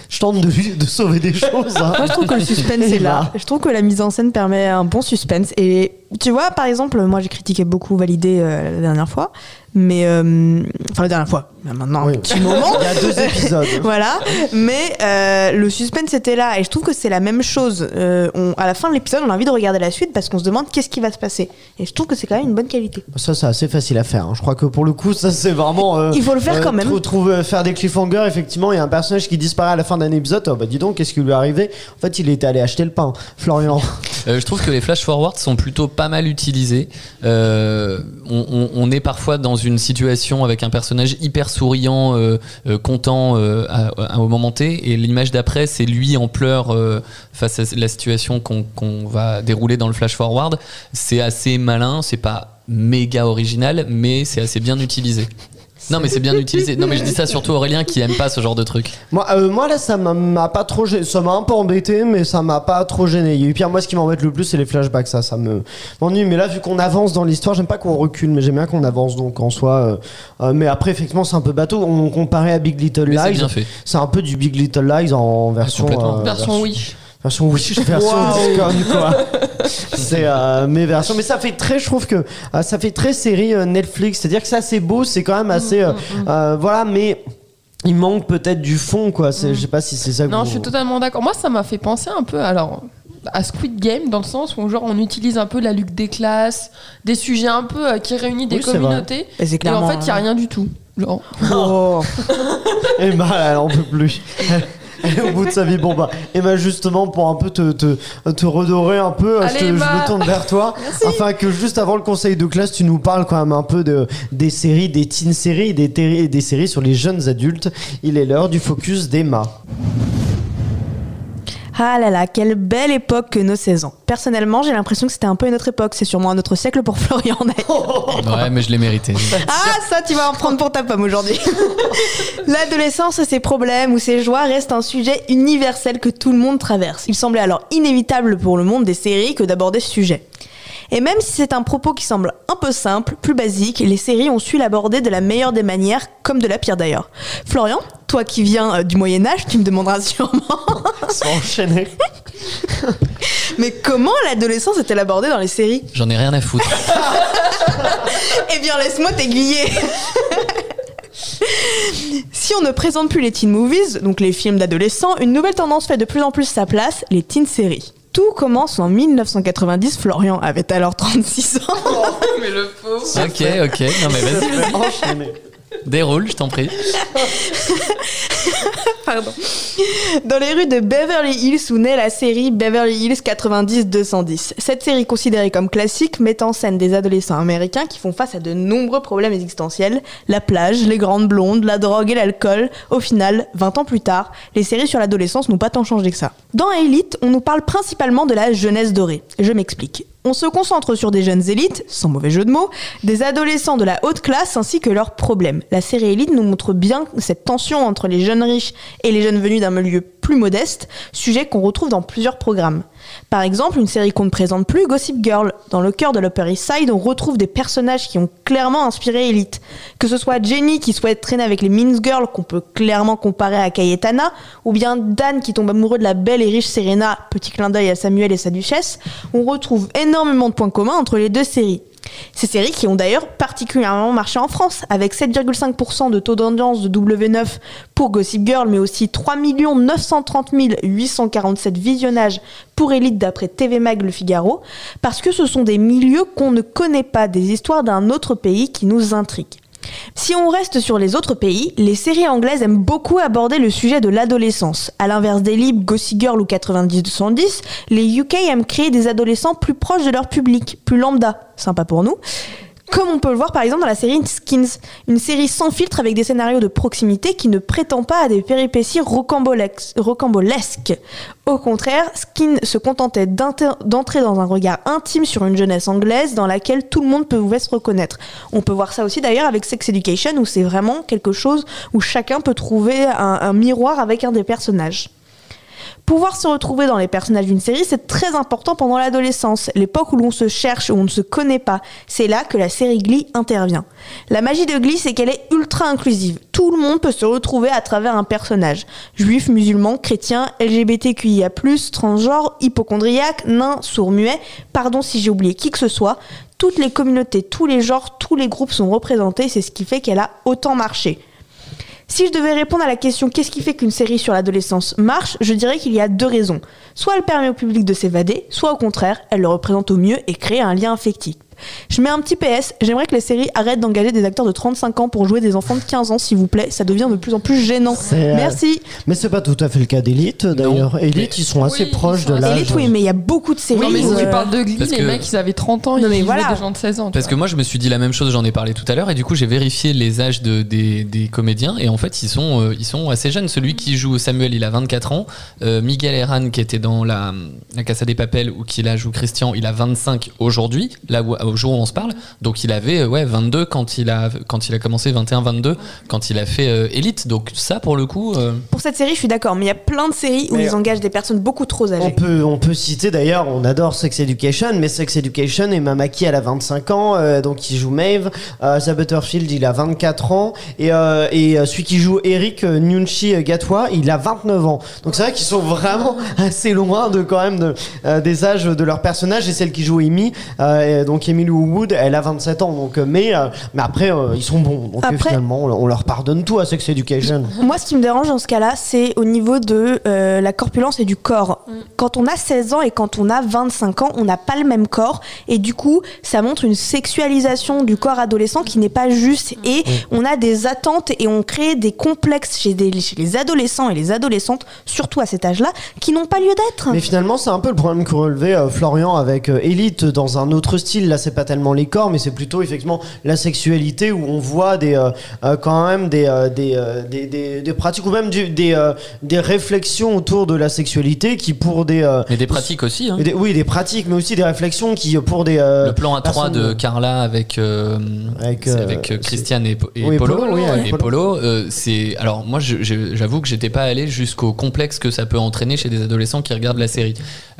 je tente de, sauver des choses hein. Moi, je trouve que le suspense est là. Je trouve que la mise en scène permet un bon suspense. Et tu vois, par exemple, moi j'ai critiqué beaucoup Validé euh, la dernière fois, mais euh, enfin la dernière fois, maintenant Oui. un petit moment. Il y a deux épisodes. voilà, mais euh, le suspense était là et je trouve que c'est la même chose. Euh, on- à la fin de l'épisode, on a envie de regarder la suite parce qu'on se demande qu'est-ce qui va se passer. Et je trouve que c'est quand même une bonne qualité. Ça, c'est assez facile à faire. hein. Je crois que pour le coup, ça, c'est vraiment. euh, Il faut le faire quand même. trou- trouver- faire des cliffhangers, effectivement, il y a un personnage qui disparaît à la fin d'un épisode. Oh, bah dis donc, qu'est-ce qui lui est arrivé? En fait, il était allé acheter le pain, Florian. Euh, je trouve que les flash forwards sont plutôt pas mal utilisés. Euh, on, on- on est parfois dans une situation avec un personnage hyper souriant, euh, euh, content euh, au moment T, et l'image d'après, c'est lui en pleurs face à la situation qu'on qu'on va dérouler dans le flash forward. C'est assez malin, c'est pas méga original, mais c'est assez bien utilisé. Non mais c'est bien utilisé. Non mais je dis ça surtout à Aurélien qui aime pas ce genre de truc. Moi, euh, moi là, ça m'a- pas trop gêné. Ça m'a un peu embêté, mais ça m'a pas trop gêné. Eu pire. Moi, ce qui m'embête le plus, c'est les flashbacks. Ça, ça me m'ennuie. Mais là, vu qu'on avance dans l'histoire, j'aime pas qu'on recule, mais j'aime bien qu'on avance. Donc, en soi. euh, euh, mais après, effectivement, c'est un peu bateau. On comparait à Big Little Lies. C'est un peu du Big Little Lies en version. complètement. euh, Version Wish. Version Wish, version Discount, quoi. C'est euh, mes versions. Mais ça fait très, je trouve que euh, ça fait très série euh, Netflix. C'est-à-dire que ça, c'est beau, c'est quand même assez. euh, euh, voilà, mais il manque peut-être du fond, quoi. Je sais pas si c'est ça que Non, vous- je suis totalement d'accord. Moi, ça m'a fait penser un peu alors à Squid Game dans le sens où genre on utilise un peu la lutte des classes, des sujets un peu euh, qui réunissent des Oui, communautés. Et c'est Et en fait, il y a rien du tout. Genre, Oh. Emma, elle en peut plus. Au bout de sa vie. Bon, bah, Emma, justement, pour un peu te, te, te redorer un peu, je, te- je Emma. me tourne vers toi. Afin que juste avant le conseil de classe, tu nous parles quand même un peu de, des séries, des teen séries, des, des séries sur les jeunes adultes. Il est l'heure du focus d'Emma. Ah là là, quelle belle époque que nos 16 ans. Personnellement, j'ai l'impression que c'était un peu une autre époque. C'est sûrement un autre siècle pour Florian. Ouais mais je l'ai mérité. Ah, ça, tu vas en prendre pour ta pomme aujourd'hui. L'adolescence et ses problèmes ou ses joies restent un sujet universel que tout le monde traverse. Il semblait alors inévitable pour le monde des séries que d'aborder ce sujet. Et même si c'est un propos qui semble un peu simple, plus basique, les séries ont su l'aborder de la meilleure des manières, comme de la pire d'ailleurs. Florian, toi qui viens euh, du Moyen Âge, tu me demanderas sûrement, Sans enchaîner. mais comment l'adolescence est-elle abordée dans les séries? J'en ai rien à foutre. Eh bien, laisse-moi t'aiguiller. Si on ne présente plus les teen movies, donc les films d'adolescents, une nouvelle tendance fait de plus en plus sa place, les teen séries. Tout commence en 1990, Florian avait alors 36 ans. mais le pauvre. Ok, ok. Non mais vas-y, vas-y. Enchaîner. Déroule, je t'en prie. Pardon. Dans les rues de Beverly Hills où naît la série Beverly Hills 90-210. Cette série considérée comme classique met en scène des adolescents américains qui font face à de nombreux problèmes existentiels. La plage, les grandes blondes, la drogue et l'alcool. Au final, 20 ans plus tard, les séries sur l'adolescence n'ont pas tant changé que ça. Dans Elite, on nous parle principalement de la jeunesse dorée. Je m'explique. On se concentre sur des jeunes élites, sans mauvais jeu de mots, des adolescents de la haute classe ainsi que leurs problèmes. La série Elite nous montre bien cette tension entre les jeunes riches et les jeunes venus d'un milieu plus modeste, sujet qu'on retrouve dans plusieurs programmes. Par exemple, une série qu'on ne présente plus, Gossip Girl. Dans le cœur de l'Upper East Side, on retrouve des personnages qui ont clairement inspiré Elite. Que ce soit Jenny qui souhaite traîner avec les Mean Girls, qu'on peut clairement comparer à Cayetana, ou bien Dan qui tombe amoureux de la belle et riche Serena, petit clin d'œil à Samuel et sa duchesse, on retrouve énormément de points communs entre les deux séries. Ces séries qui ont d'ailleurs particulièrement marché en France, avec 7,5% de taux d'audience de W9 pour Gossip Girl, mais aussi 3 930 847 visionnages pour Elite d'après TV Mag Le Figaro, parce que ce sont des milieux qu'on ne connaît pas, des histoires d'un autre pays qui nous intriguent. Si on reste sur les autres pays, les séries anglaises aiment beaucoup aborder le sujet de l'adolescence. À l'inverse des Libres, Gossip Girl ou 90-210, les UK aiment créer des adolescents plus proches de leur public, plus lambda. Sympa pour nous. Comme on peut le voir par exemple dans la série Skins, une série sans filtre avec des scénarios de proximité qui ne prétend pas à des péripéties rocambolesques. Au contraire, Skin se contentait d'entrer dans un regard intime sur une jeunesse anglaise dans laquelle tout le monde pouvait se reconnaître. On peut voir ça aussi d'ailleurs avec Sex Education où c'est vraiment quelque chose où chacun peut trouver un, un miroir avec un des personnages. Pouvoir se retrouver dans les personnages d'une série, c'est très important pendant l'adolescence, l'époque où l'on se cherche, où on ne se connaît pas. C'est là que la série Glee intervient. La magie de Glee, c'est qu'elle est ultra inclusive. Tout le monde peut se retrouver à travers un personnage. Juif, musulman, chrétien, LGBTQIA+, transgenre, hypochondriaque, nain, sourd-muet, pardon si j'ai oublié qui que ce soit. Toutes les communautés, tous les genres, tous les groupes sont représentés, c'est ce qui fait qu'elle a autant marché. Si je devais répondre à la question qu'est-ce qui fait qu'une série sur l'adolescence marche, je dirais qu'il y a deux raisons. Soit elle permet au public de s'évader, soit au contraire, elle le représente au mieux et crée un lien affectif. Je mets un petit PS, j'aimerais que les séries arrêtent d'engager des acteurs de 35 ans pour jouer des enfants de 15 ans, s'il vous plaît. Ça devient de plus en plus gênant. Euh, Merci. Mais c'est pas tout à fait le cas d'élite d'ailleurs. Élite, mais- ils sont assez Oui, proches de l'âge. Elite, oui, mais il y a beaucoup de séries. Non, mais si où, tu parles de Glee, Parce les que- mecs, ils avaient 30 ans, Non, mais ils voilà. jouaient des gens de 16 ans. Parce que moi, je me suis dit la même chose, j'en ai parlé tout à l'heure, et du coup, j'ai vérifié les âges de, des, des comédiens, et en fait, ils sont, euh, ils sont assez jeunes. Celui qui joue Samuel, il a 24 ans. Euh, Miguel Herran, qui était dans la, la Casa des Papels, ou qui là joue Christian, il a 25 aujourd'hui, là où, au jour où on se parle. Donc, il avait euh, ouais, 22 quand il, a, quand il a commencé, 21-22, quand il a fait euh, Elite. Donc, ça, pour le coup. euh, Pour cette série, je suis d'accord, mais il y a plein de séries où Mais- ils engagent des personnes beaucoup trop On âgées. peut, on peut citer d'ailleurs, on adore Sex Education, mais Sex Education et Mamaki, elle a 25 ans, euh, donc il joue Maeve. Euh, Asa Butterfield, il a 24 ans. Et, euh, et celui qui joue Eric euh, Nyunchi Gatwa, il a 29 ans. Donc c'est vrai qu'ils sont vraiment assez loin de quand même de, euh, des âges de leurs personnages. Et celle qui joue Amy, euh, et donc Emily Wood, elle a 27 ans. Donc, euh, mais, euh, mais après, euh, ils sont bons. Donc Après- finalement, on, on leur pardonne tout à Sex Education. Moi, ce qui me dérange dans ce cas-là, c'est au niveau de euh, la corpulence et du corps. Quand on a 16 ans et quand on a 25 ans, on n'a pas le même corps. Et du coup, ça montre une sexualisation du corps adolescent qui n'est pas juste. Et on a des attentes et on crée des complexes chez, des- chez les adolescents et les adolescentes, surtout à cet âge-là, qui n'ont pas lieu d'être. Mais finalement, c'est un peu le problème que relevait euh, Florian avec euh, Elite dans un autre style. Là, c'est pas tellement les corps, mais c'est plutôt effectivement la sexualité où on voit des, euh, euh, quand même des, euh, des, des, des- pratiques ou même du- des, des réflexions autour de la sexualité qui, pour des. mais des pratiques aussi. Hein. et oui, des pratiques, mais aussi des réflexions qui, pour des. Le plan A3 personnes- de Carla avec Avec, Christiane et, et Oui, Polo. Polo, oui, avec et Polo. Polo, c'est alors moi j'avoue que j'étais pas allé jusqu'au complexe que ça peut entraîner chez des adolescents qui regardent la série.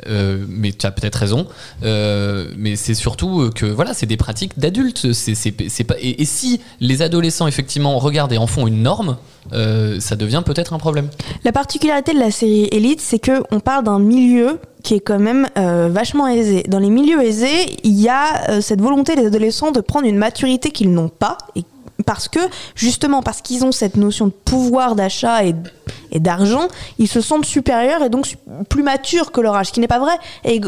Euh, mais tu as peut-être raison. Euh, mais c'est surtout euh, que voilà, c'est des pratiques d'adultes. C'est c'est- pas et, si les adolescents effectivement regardent et en font une norme, euh, ça devient peut-être un problème. La particularité de la série Elite, c'est que on parle d'un milieu qui est quand même euh, vachement aisé. Dans les milieux aisés, il y a euh, cette volonté des adolescents de prendre une maturité qu'ils n'ont pas parce que justement parce qu'ils ont cette notion de pouvoir d'achat et, et d'argent, ils se sentent supérieurs et donc plus matures que leur âge, ce qui n'est pas vrai. Et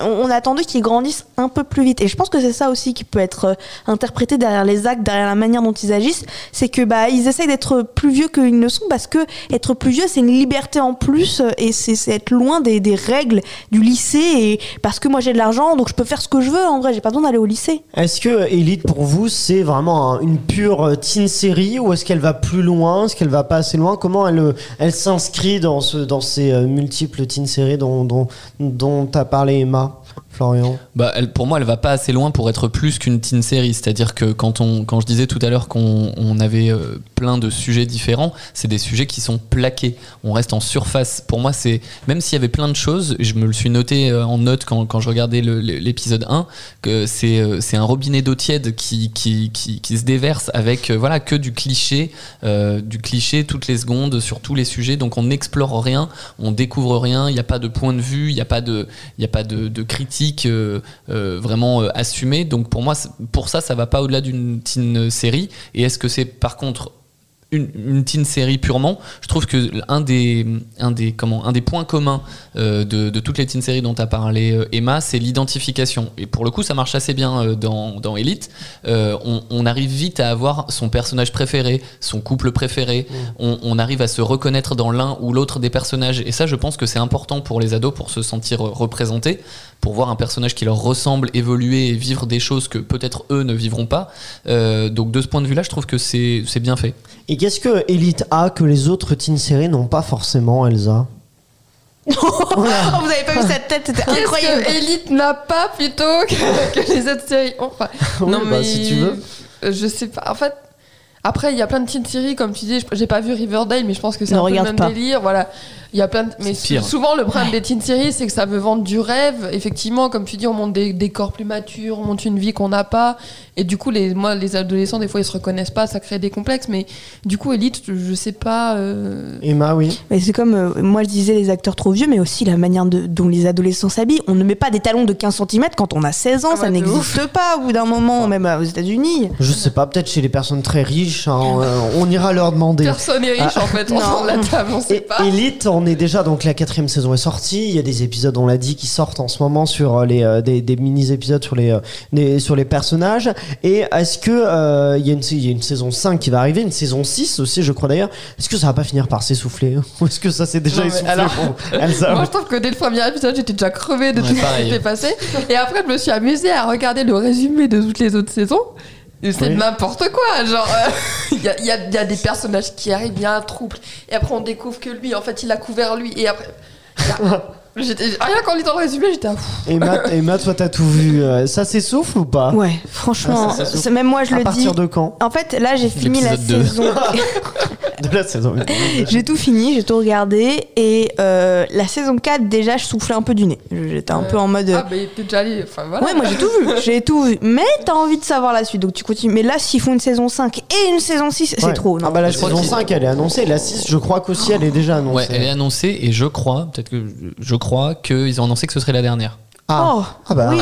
on, on a attendu qu'ils grandissent un peu plus vite. Et je pense que c'est ça aussi qui peut être euh, interprété derrière les actes, derrière la manière dont ils agissent, c'est que bah ils essayent d'être plus vieux qu'ils ne sont parce que être plus vieux c'est une liberté en plus euh, et c'est être loin des, des règles du lycée et parce que moi j'ai de l'argent donc je peux faire ce que je veux en vrai j'ai pas besoin d'aller au lycée. Est-ce que Elite pour vous c'est vraiment un- une pure euh, teen série ou est-ce qu'elle va plus loin? Est-ce qu'elle va pas assez loin? Comment elle, euh, elle s'inscrit dans, ce, dans ces euh, multiples teen séries dont, dont, dont parlé Emma Bah, pour moi, elle va pas assez loin pour être plus qu'une teen série. C'est-à-dire que quand, on, quand je disais tout à l'heure qu'on on avait euh, plein de sujets différents, c'est des sujets qui sont plaqués. On reste en surface. Pour moi, c'est même s'il y avait plein de choses, je me le suis noté euh, en note quand, quand je regardais l'épisode 1, que c'est euh, c'est un robinet d'eau tiède qui, qui, qui, se déverse avec voilà que du cliché, du cliché toutes les secondes sur tous les sujets. Donc on n'explore rien, on découvre rien. Il n'y a pas de point de vue, il n'y a pas de, y a pas de critique euh, euh, vraiment euh, assumée. Donc pour moi, pour ça, ça va pas au-delà d'une teen série. Et est-ce que c'est par contre une, une teen série purement, je trouve que un des, un des, comment, un des points communs euh, de, de toutes les teen séries dont tu as parlé, euh, Emma, c'est l'identification. Et pour le coup, ça marche assez bien euh, dans, dans Elite. On, on arrive vite à avoir son personnage préféré, son couple préféré. On, on arrive à se reconnaître dans l'un ou l'autre des personnages. Et ça, je pense que c'est important pour les ados pour se sentir représentés, pour voir un personnage qui leur ressemble évoluer et vivre des choses que peut-être eux ne vivront pas. Euh, donc de ce point de vue-là, je trouve que c'est c'est bien fait. Et qu'est-ce que Elite a que les autres teen séries n'ont pas forcément, Elsa? Oh, vous avez pas vu cette tête, c'était Qu'est-ce incroyable. que Elite n'a pas plutôt que, que les autres séries Enfin, Oui, bah, si tu veux. euh, Je sais pas. En fait, après, il y a plein de teen séries, comme tu dis. je- J'ai pas vu Riverdale, mais je pense que c'est un peu le même pas. délire. Voilà. Il y a plein de... Mais pire. souvent, le problème des teen séries, c'est que ça veut vendre du rêve. Effectivement, comme tu dis, on monte des, des corps plus matures, on monte une vie qu'on n'a pas. Et du coup, les, moi, les adolescents, des fois, ils se reconnaissent pas, ça crée des complexes. Mais du coup, Elite, je, sais pas. euh, Emma, oui. Mais c'est comme, euh, moi je disais les acteurs trop vieux, mais aussi la manière de- dont les adolescents s'habillent. On ne met pas des talons de 15 cm quand on a 16 ans, Ah ça ouais, de n'existe pas au bout d'un moment, même euh, aux États-Unis. Je sais pas, peut-être chez les personnes très riches, hein, euh, on ira leur demander. Personne n'est riche, en fait, Non. autour de la table, on sait Et pas. Elite, on est déjà donc la quatrième saison est sortie. Il y a des épisodes, on l'a dit, qui sortent en ce moment sur euh, les euh, des, des mini épisodes sur les, euh, des- sur les personnages. Et est-ce que euh, il y a une il y a une saison 5 qui va arriver, une saison 6 aussi, je crois d'ailleurs. Est-ce que ça va pas finir par s'essouffler? Ou est-ce que ça s'est déjà Non, essoufflé alors- pour Elsa? Moi, je trouve que dès le premier épisode, j'étais déjà crevée de Ouais, tout ce qui s'était passé. Et après, je me suis amusée à regarder le résumé de toutes les autres saisons. C'est Oui. n'importe quoi. Genre, euh, il y, a, il y y a des personnages qui arrivent, il y a un trouble. Et après, on découvre que lui, en fait, il a couvert lui. Et après. Rien qu'en lisant le résumé, j'étais à fou. Emma, Emma, toi t'as tout vu. Euh, Ça s'essouffle ou pas? Ouais, franchement, Ah, ça, même moi je À le dis. partir de quand? En fait, là j'ai fini la deux. saison. De la saison. j'ai tout fini, j'ai tout regardé. Et euh, la saison 4, déjà, je soufflais un peu du nez. J'étais un peu en mode. Ah, mais t'es déjà allé. Enfin, voilà. Ouais, moi j'ai tout vu, j'ai tout vu. Mais t'as envie de savoir la suite, donc tu continues. Mais là, s'ils font une saison 5 et une saison 6, c'est trop. Non. Ah bah la saison qu'il- 5 elle est annoncée, la 6 je crois qu'aussi elle est déjà annoncée. Ouais, elle est annoncée et je crois, peut-être que je crois qu'ils ont annoncé que ce serait la dernière. Ah, Oh, ah bah oui.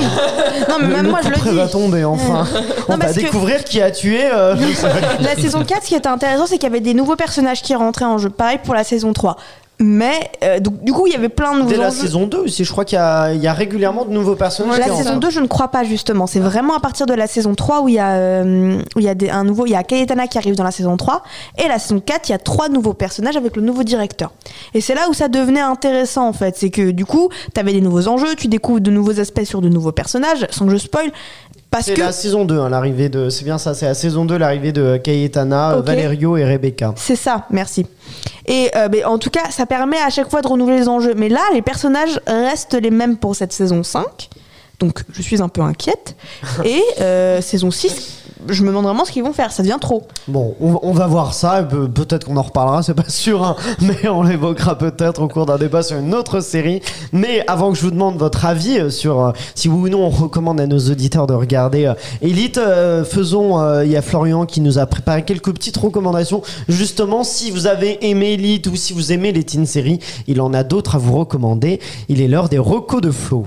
Non, mais le, même moi je le va dis. tomber enfin. On va découvrir qui a tué. euh. La saison 4, ce qui était intéressant, c'est qu'il y avait des nouveaux personnages qui rentraient en jeu. Pareil pour la saison 3. Mais, euh, donc, du coup, il y avait plein de nouveaux Dès la enjeux. saison 2 aussi, je crois qu'il y, a- il y a régulièrement de nouveaux personnages. La saison 2, je ne crois pas justement. C'est vraiment à partir de la saison 3 où il y a, euh, où il y a des- un nouveau. Il y a Cayetana qui arrive dans la saison 3. Et la saison 4, il y a trois nouveaux personnages avec le nouveau directeur. Et c'est là où ça devenait intéressant en fait. C'est que du coup, tu avais des nouveaux enjeux, tu découvres de nouveaux aspects sur de nouveaux personnages, sans que je spoil. Parce C'est que. la saison 2, hein, l'arrivée de. C'est bien ça, c'est la saison 2, l'arrivée de Cayetana. Valerio et Rebecca. C'est ça, merci. Et euh, mais en tout cas, ça permet à chaque fois de renouveler les enjeux. Mais là, les personnages restent les mêmes pour cette saison 5. Donc, je suis un peu inquiète. Et euh, saison 6, je me demande vraiment ce qu'ils vont faire. Ça devient trop. Bon, on, on va voir ça, peut-être qu'on en reparlera, c'est pas sûr, hein, mais on l'évoquera peut-être au cours d'un débat sur une autre série. Mais avant que je vous demande votre avis euh, sur euh, si oui ou non on recommande à nos auditeurs de regarder euh, Elite, euh, faisons, il y a Florian qui nous a préparé quelques petites recommandations. Justement, si vous avez aimé Elite ou si vous aimez les teen séries, il en a d'autres à vous recommander. Il est l'heure des recos de Flo.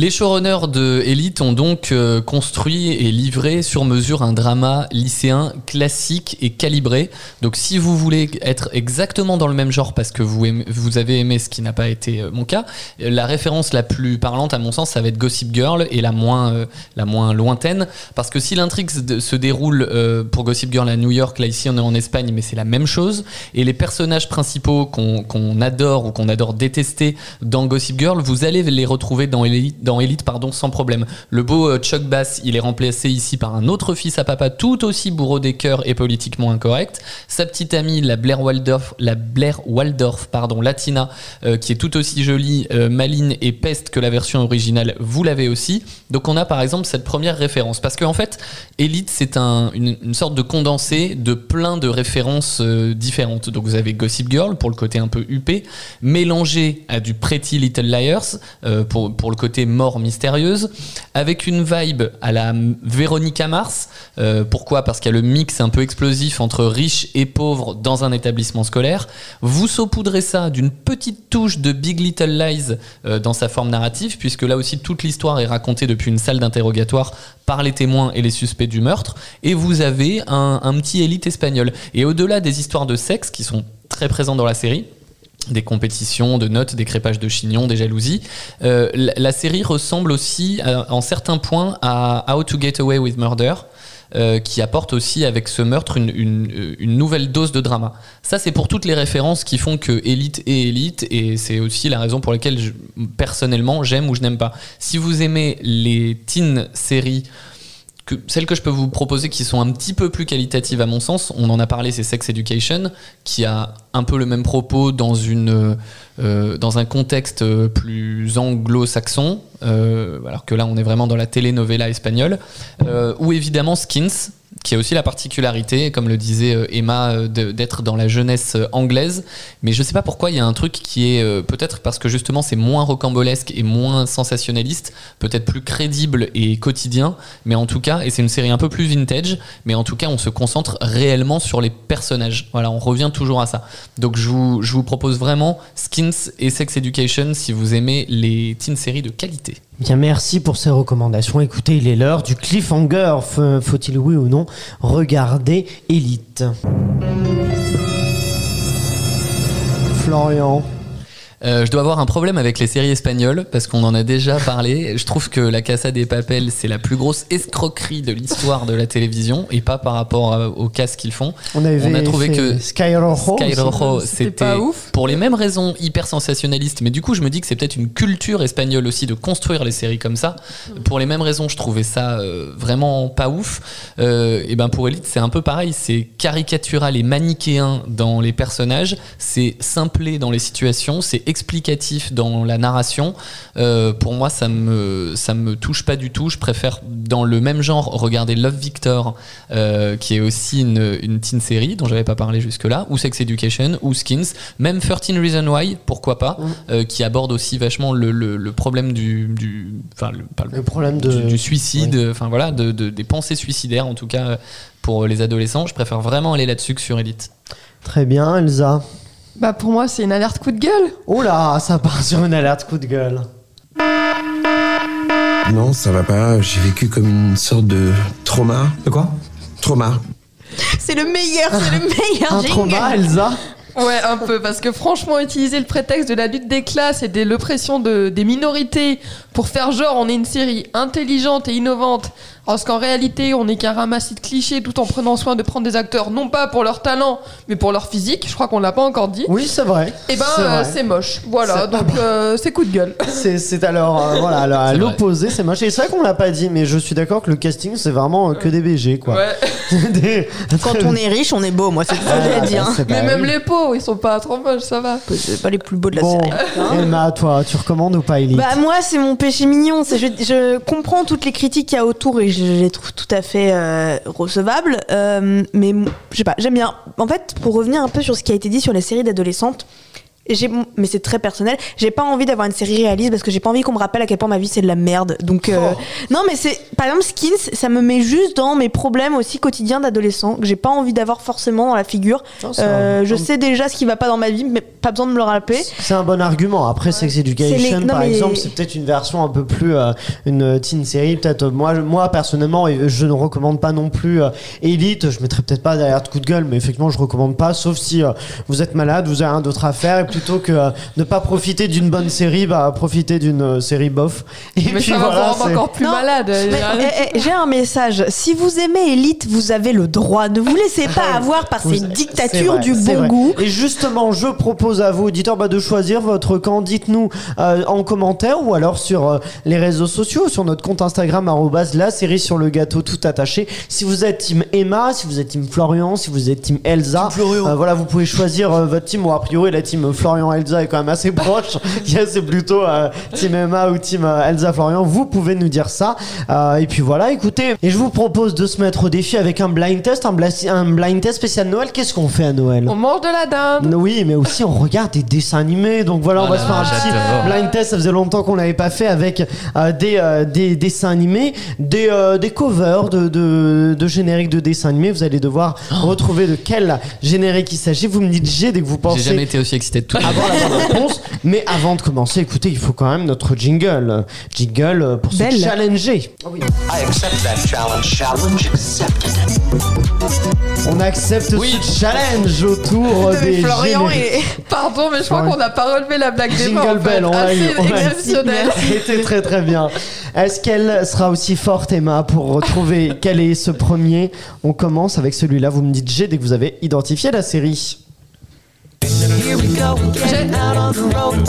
Les showrunners de Elite ont donc euh, construit et livré sur mesure un drama lycéen classique et calibré. Donc si vous voulez être exactement dans le même genre parce que vous, avez aimé ce qui n'a pas été euh, mon cas, euh, la référence la plus parlante à mon sens ça va être Gossip Girl et la moins, la moins lointaine parce que si l'intrigue se déroule pour Gossip Girl à New York, là ici on est en Espagne mais c'est la même chose et les personnages principaux qu'on adore ou qu'on adore détester dans Gossip Girl, vous allez les retrouver dans Elite, dans Elite pardon, sans problème. Le beau euh, Chuck Bass, il est remplacé ici par un autre fils à papa tout aussi bourreau des cœurs et politiquement incorrect. Sa petite amie, la Blair Waldorf, la Blair Waldorf pardon, latina, euh, qui est tout aussi jolie, euh, maline et peste que la version originale, vous l'avez aussi. Donc on a par exemple cette première référence. Parce qu'en fait, Elite, c'est un- une, sorte de condensé de plein de références euh, différentes. Donc vous avez Gossip Girl pour le côté un peu huppé, mélangé à du Pretty Little Liars pour, pour le côté mort mystérieuse, avec une vibe à la Véronica Mars. Euh, pourquoi? Parce qu'il y a le mix un peu explosif entre riche et pauvre dans un établissement scolaire. Vous saupoudrez ça d'une petite touche de Big Little Lies euh, dans sa forme narrative, puisque là aussi toute l'histoire est racontée depuis une salle d'interrogatoire par les témoins et les suspects du meurtre, et vous avez un petit élite espagnol. Et au-delà des histoires de sexe qui sont très présentes dans la série, des compétitions, de notes, des crépages de chignons, des jalousies. Euh, la, série ressemble aussi euh, en certains points à How to Get Away with Murder. euh, qui apporte aussi avec ce meurtre une, une- euh, une nouvelle dose de drama. Ça, c'est pour toutes les références qui font que Elite est Elite, et c'est aussi la raison pour laquelle, je- personnellement, j'aime ou je n'aime pas. Si vous aimez les teen séries celles que je peux vous proposer qui sont un petit peu plus qualitatives à mon sens, on en a parlé, c'est Sex Education, qui a un peu le même propos dans, une, euh, dans un contexte euh, plus anglo-saxon, euh, alors que là on est vraiment dans la telenovela espagnole, ou évidemment Skins, qui a aussi la particularité, comme le disait euh, Emma, euh, d'être dans la jeunesse euh, anglaise. Mais je sais pas pourquoi il y a un truc qui est peut-être parce que justement c'est moins rocambolesque et moins sensationnaliste, peut-être plus crédible et quotidien. Mais en tout cas, et c'est une série un peu plus vintage, mais en tout cas on se concentre réellement sur les personnages. Voilà, on revient toujours à ça. Donc je vous, je vous propose vraiment Skins et Sex Education si vous aimez les teen séries de qualité. Bien, merci pour ces recommandations. Écoutez, il est l'heure du cliffhanger. Faut-il, oui ou non, regarder Elite? Florian. Euh, je dois avoir un problème avec les séries espagnoles parce qu'on en a déjà parlé. Je trouve que La Casa des Papel, c'est la plus grosse escroquerie de l'histoire de la télévision et pas par rapport à- au casse qu'ils font. On, avait On a trouvé que Sky Rojo. Sky Rojo, c'était c'était pas ouf. pour les mêmes raisons hyper sensationnalistes, mais du coup je me dis que c'est peut-être une culture espagnole aussi de construire les séries comme ça. Pour les mêmes raisons, je trouvais ça euh, vraiment pas ouf. Euh, et ben pour Elite, c'est un peu pareil, c'est caricatural et manichéen dans les personnages, c'est simplé dans les situations, c'est explicatif dans la narration. Euh, pour moi, ça me ça me touche pas du tout. Je préfère dans le même genre regarder Love Victor, euh, qui est aussi une, une teen série dont j'avais pas parlé jusque-là, ou Sex Education, ou Skins, même 13 Reasons Why, pourquoi pas, euh, qui aborde aussi vachement le, le- le problème du, du, enfin le, pas le- Le problème de. du, du suicide, enfin voilà, de, de- des pensées suicidaires en tout cas pour les adolescents. Je préfère vraiment aller là-dessus que sur Elite. Très bien, Elsa. Bah pour moi c'est une alerte coup de gueule. Oh là, ça part sur une alerte coup de gueule. Non, ça va pas. J'ai vécu comme une sorte de trauma. De quoi? Trauma. C'est le meilleur, c'est le meilleur Un jingle. trauma, Elsa? Ouais, un peu, parce que franchement, utiliser le prétexte de la lutte des classes et de l'oppression de, des minorités pour faire genre on est une série intelligente et innovante, alors qu'en réalité on n'est qu'un ramassis de clichés tout en prenant soin de prendre des acteurs non pas pour leur talent, mais pour leur physique, je crois qu'on l'a pas encore dit, Oui, c'est vrai. et ben C'est euh, moche. Voilà, donc euh, c'est coup de gueule. C'est, alors euh, voilà, alors, à l'opposé, c'est moche. Et c'est vrai qu'on l'a pas dit, mais je suis d'accord que le casting c'est vraiment euh, que des BG quoi. Ouais. Des- Quand on est riche, on est beau, moi, c'est ce que j'ai à dire. c'est- Mais bah même oui. les pauvres, ils sont pas trop moches, ça va. C'est pas les plus beaux de la Bon, série. Emma, toi, tu recommandes ou pas Elite? Bah moi c'est mon péché mignon, je comprends toutes les critiques qu'il y a autour et je les trouve tout à fait euh, recevables, euh, mais je sais pas, j'aime bien. En fait, pour revenir un peu sur ce qui a été dit sur les séries d'adolescentes, j'ai, mais c'est très personnel. J'ai pas envie d'avoir une série réaliste parce que j'ai pas envie qu'on me rappelle à quel point ma vie c'est de la merde. Donc, euh, Oh. non, mais c'est, par exemple, Skins, ça me met juste dans mes problèmes aussi quotidiens d'adolescent que j'ai pas envie d'avoir forcément dans la figure. Non, c'est Euh, un- je un- sais déjà ce qui va pas dans ma vie, mais pas besoin de me le rappeler. C'est un bon argument. Après, Sex Education, les- non, par mais- exemple, c'est peut-être une version un peu plus euh, une teen série. Peut-être moi, moi personnellement, je ne recommande pas non plus Elite. Je mettrai peut-être pas derrière de coup de gueule, mais effectivement, je recommande pas. Sauf si vous êtes malade, vous avez rien d'autre à faire, et plutôt que euh, ne pas profiter d'une bonne série, bah profiter d'une euh, série bof. Et Mais ça va vous rendre c'est- encore plus Non, malade. Mais, eh, eh, j'ai un message. Si vous aimez Elite, vous avez le droit. Ne vous laissez pas avoir par Vous- ces c'est dictatures vrai, du c'est bon vrai. goût. Et justement, je propose à vous, auditeurs, bah, de choisir votre camp. Dites-nous euh, en commentaire ou alors sur euh, les réseaux sociaux, sur notre compte Instagram, arrobase la série sur le gâteau tout attaché. Si vous êtes team Emma, si vous êtes team Florian, si vous êtes team Elsa, euh, voilà, vous pouvez choisir euh, votre team. Ou a priori, la team Florian-Elsa est quand même assez proche. c'est plutôt euh, team Emma ou team euh, Elsa-Florian. Vous pouvez nous dire ça. Euh, et puis voilà, écoutez. Et je vous propose de se mettre au défi avec un blind test, un, blind test spécial Noël. Qu'est-ce qu'on fait à Noël? On mange de la dinde. oui, mais aussi on regarde des dessins animés. Donc voilà, on Oh va là se faire un petit blind test. Ça faisait longtemps qu'on l'avait pas fait avec euh, des, des dessins animés, des, des covers de, de, de génériques de dessins animés. Vous allez devoir retrouver de quel générique il s'agit. Vous me dites G dès que vous J'ai pensez jamais été aussi excité de tout. Avoir la bonne réponse. Mais avant de commencer, écoutez, il faut quand même notre jingle. Jingle euh, pour Belle. se challenger. I accept that challenge. Challenge accepted. On accepte Oui. ce challenge autour Mais des Florian génériques. et Pardon, mais je crois Ouais. qu'on n'a pas relevé la blague des Jingle morts. en fait. bell, on l'a eu, Assez on l'a eu. exceptionnel. C'était très très bien. Est-ce qu'elle sera aussi forte, Emma, pour retrouver quel est ce premier? On commence avec celui-là. Vous me dites G dès que vous avez identifié la série.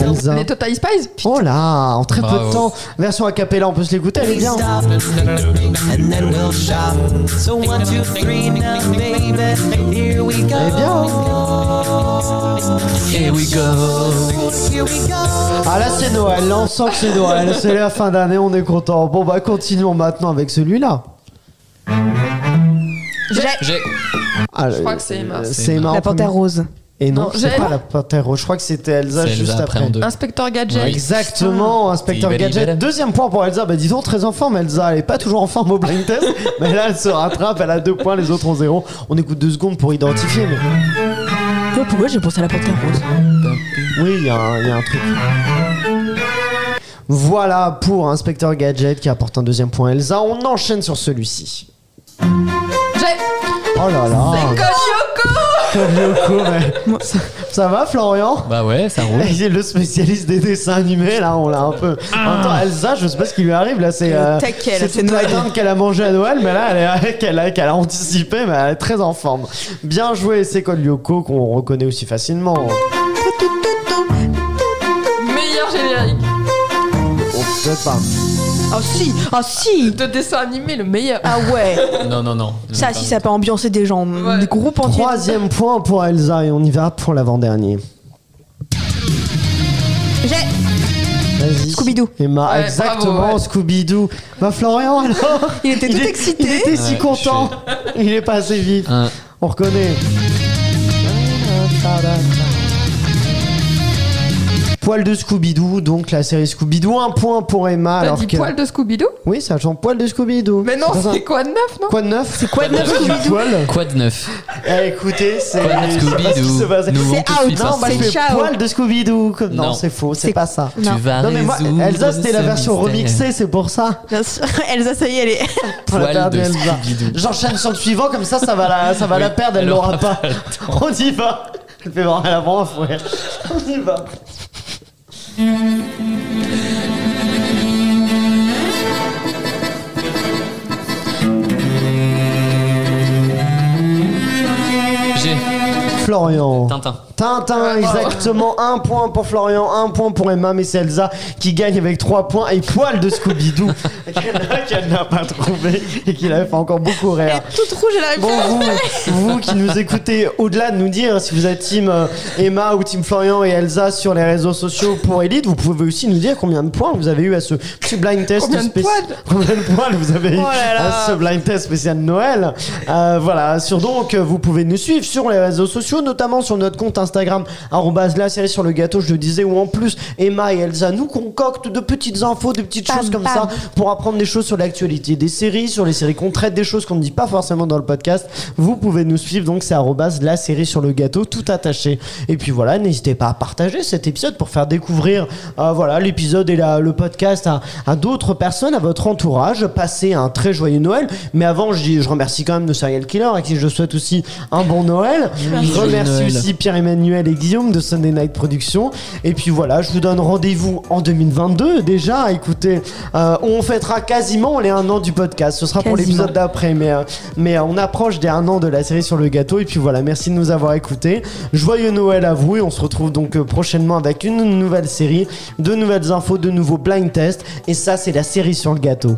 Elsa. Les Total Spies Oh là, en très peu de temps. Version a cappella, on peut se l'écouter, elle est bien. And then we'll shop. So one, two, three, now, baby, here we go. Elle est bien. Here we go. Here we go. Ah là, c'est Noël. Là, on sent que c'est Noël. C'est la fin d'année, on est content. Bon, bah, continuons maintenant avec celui-là. J'ai. Ah, Je crois que c'est Emma. euh, C'est C'est Emma. Emma. en la panthère premier. rose. Et non, Non, c'est j'ai- pas la panthère rose. Je crois que c'était Elsa C'est juste Elsa après. après en deux. Inspecteur Gadget. Exactement, inspecteur Libelle, Gadget. libelle. Deuxième point pour Elsa. Bah dis donc, très en forme Elsa. Elle est pas toujours en forme au blind test. mais là, elle se rattrape. Elle a deux points, les autres ont zéro. On écoute deux secondes pour identifier. Mais... Pourquoi j'ai pensé à la panthère rose Oui, il y, a un- il y a un truc. Voilà pour inspecteur Gadget qui apporte un deuxième point Elsa. On enchaîne sur celui-ci. J'ai. Oh là là. Yoko Code Lyoko, mais... ça, ça va Florian? Bah ouais, ça roule. Il est le spécialiste des dessins animés, là, on l'a un peu. En même temps, Elsa, je sais pas ce qui lui arrive, là, c'est. Là, c'est toute la dinde qu'elle a mangé à Noël, mais là, elle est, qu'elle a, qu'elle a anticipé, mais elle est très en forme. Bien joué, c'est Code Lyoko, qu'on reconnaît aussi facilement? Meilleur générique Oh, peut-être pas. Oh si Oh si de dessin animé, le meilleur. Ah ouais Non, non, non. Ça, si ça peut ambiancer des gens, Ouais. des groupes entiers. Troisième point pour Elsa, et on y va pour l'avant-dernier. J'ai Vas-y. Scooby-Doo. Emma, Ouais, exactement, bravo, ouais. Scooby-Doo. Bah, Florian, alors Il était tout est- excité. Il était si Ouais, content. Il est pas assez. Un. On reconnaît. Poil de Scooby-Doo, donc la série Scooby-Doo. Un point pour Emma. T'as alors dit que... poil de Scooby-Doo? Oui, ça chante poil de Scooby-Doo. Mais non, c'est quoi de neuf, non? Quoi de neuf? C'est quoi de neuf, Scooby-Doo? Quoi de neuf? Eh, écoutez, c'est. Quoi de Scooby-Doo C'est out. Non, bah, Ciao. poil de Scooby-Doo. Non, Non. c'est faux, c'est C'est- pas ça. Non. Tu vas Non, mais moi, Elsa, c'était la version remixée, c'est pour ça. Bien sûr. Elsa, ça y est, elle est. L'a Poil de Elsa. Scooby-Doo. J'enchaîne sur le suivant, comme ça, ça va la, ça va la perdre, elle elle l'aura aura pas. On y va. Elle fait vraiment un fouet. On y va. J'ai Florian. Tintin. Tintin, exactement. Un point pour Florian, un point pour Emma, mais c'est Elsa qui gagne avec trois points et poil de Scooby-Doo qu'elle qu'elle n'a pas trouvé et qui l'avait fait encore beaucoup rire. Toute rouge, elle arrive Bon, vous, vous qui nous écoutez, au-delà de nous dire si vous êtes team euh, Emma ou team Florian et Elsa sur les réseaux sociaux pour Elite, vous pouvez aussi nous dire combien de points vous avez eu à ce petit blind test Combien de spécial. poils Combien de poils vous avez eu Oh là là. à ce blind test spécial de Noël Euh, Voilà, sur donc, vous pouvez nous suivre sur les réseaux sociaux, sociaux, notamment sur notre compte Instagram, la série sur le gâteau, je le disais, où en plus Emma et Elsa nous concoctent de petites infos, de petites Pam, choses comme pam. ça pour apprendre des choses sur l'actualité des séries, sur les séries qu'on traite, des choses qu'on ne dit pas forcément dans le podcast. Vous pouvez nous suivre, donc c'est la série sur le gâteau, tout attaché. Et puis voilà, n'hésitez pas à partager cet épisode pour faire découvrir euh, voilà l'épisode et la- le podcast à, à d'autres personnes, à votre entourage. Passez un très joyeux Noël. Mais avant, je, remercie quand même nos serial killers à qui je souhaite aussi un bon Noël. Je remercie Noël. aussi Pierre-Emmanuel et Guillaume de Sunday Night Production. Et puis voilà, je vous donne rendez-vous en 2022 déjà. Écoutez, euh, on fêtera quasiment les un an du podcast. Ce sera pour l'épisode d'après, mais, euh, mais euh, on approche des un an de la série sur le gâteau. Et puis voilà, merci de nous avoir écoutés. Joyeux Noël à vous et on se retrouve donc prochainement avec une nouvelle série, de nouvelles infos, de nouveaux blind tests. Et ça, c'est la série sur le gâteau.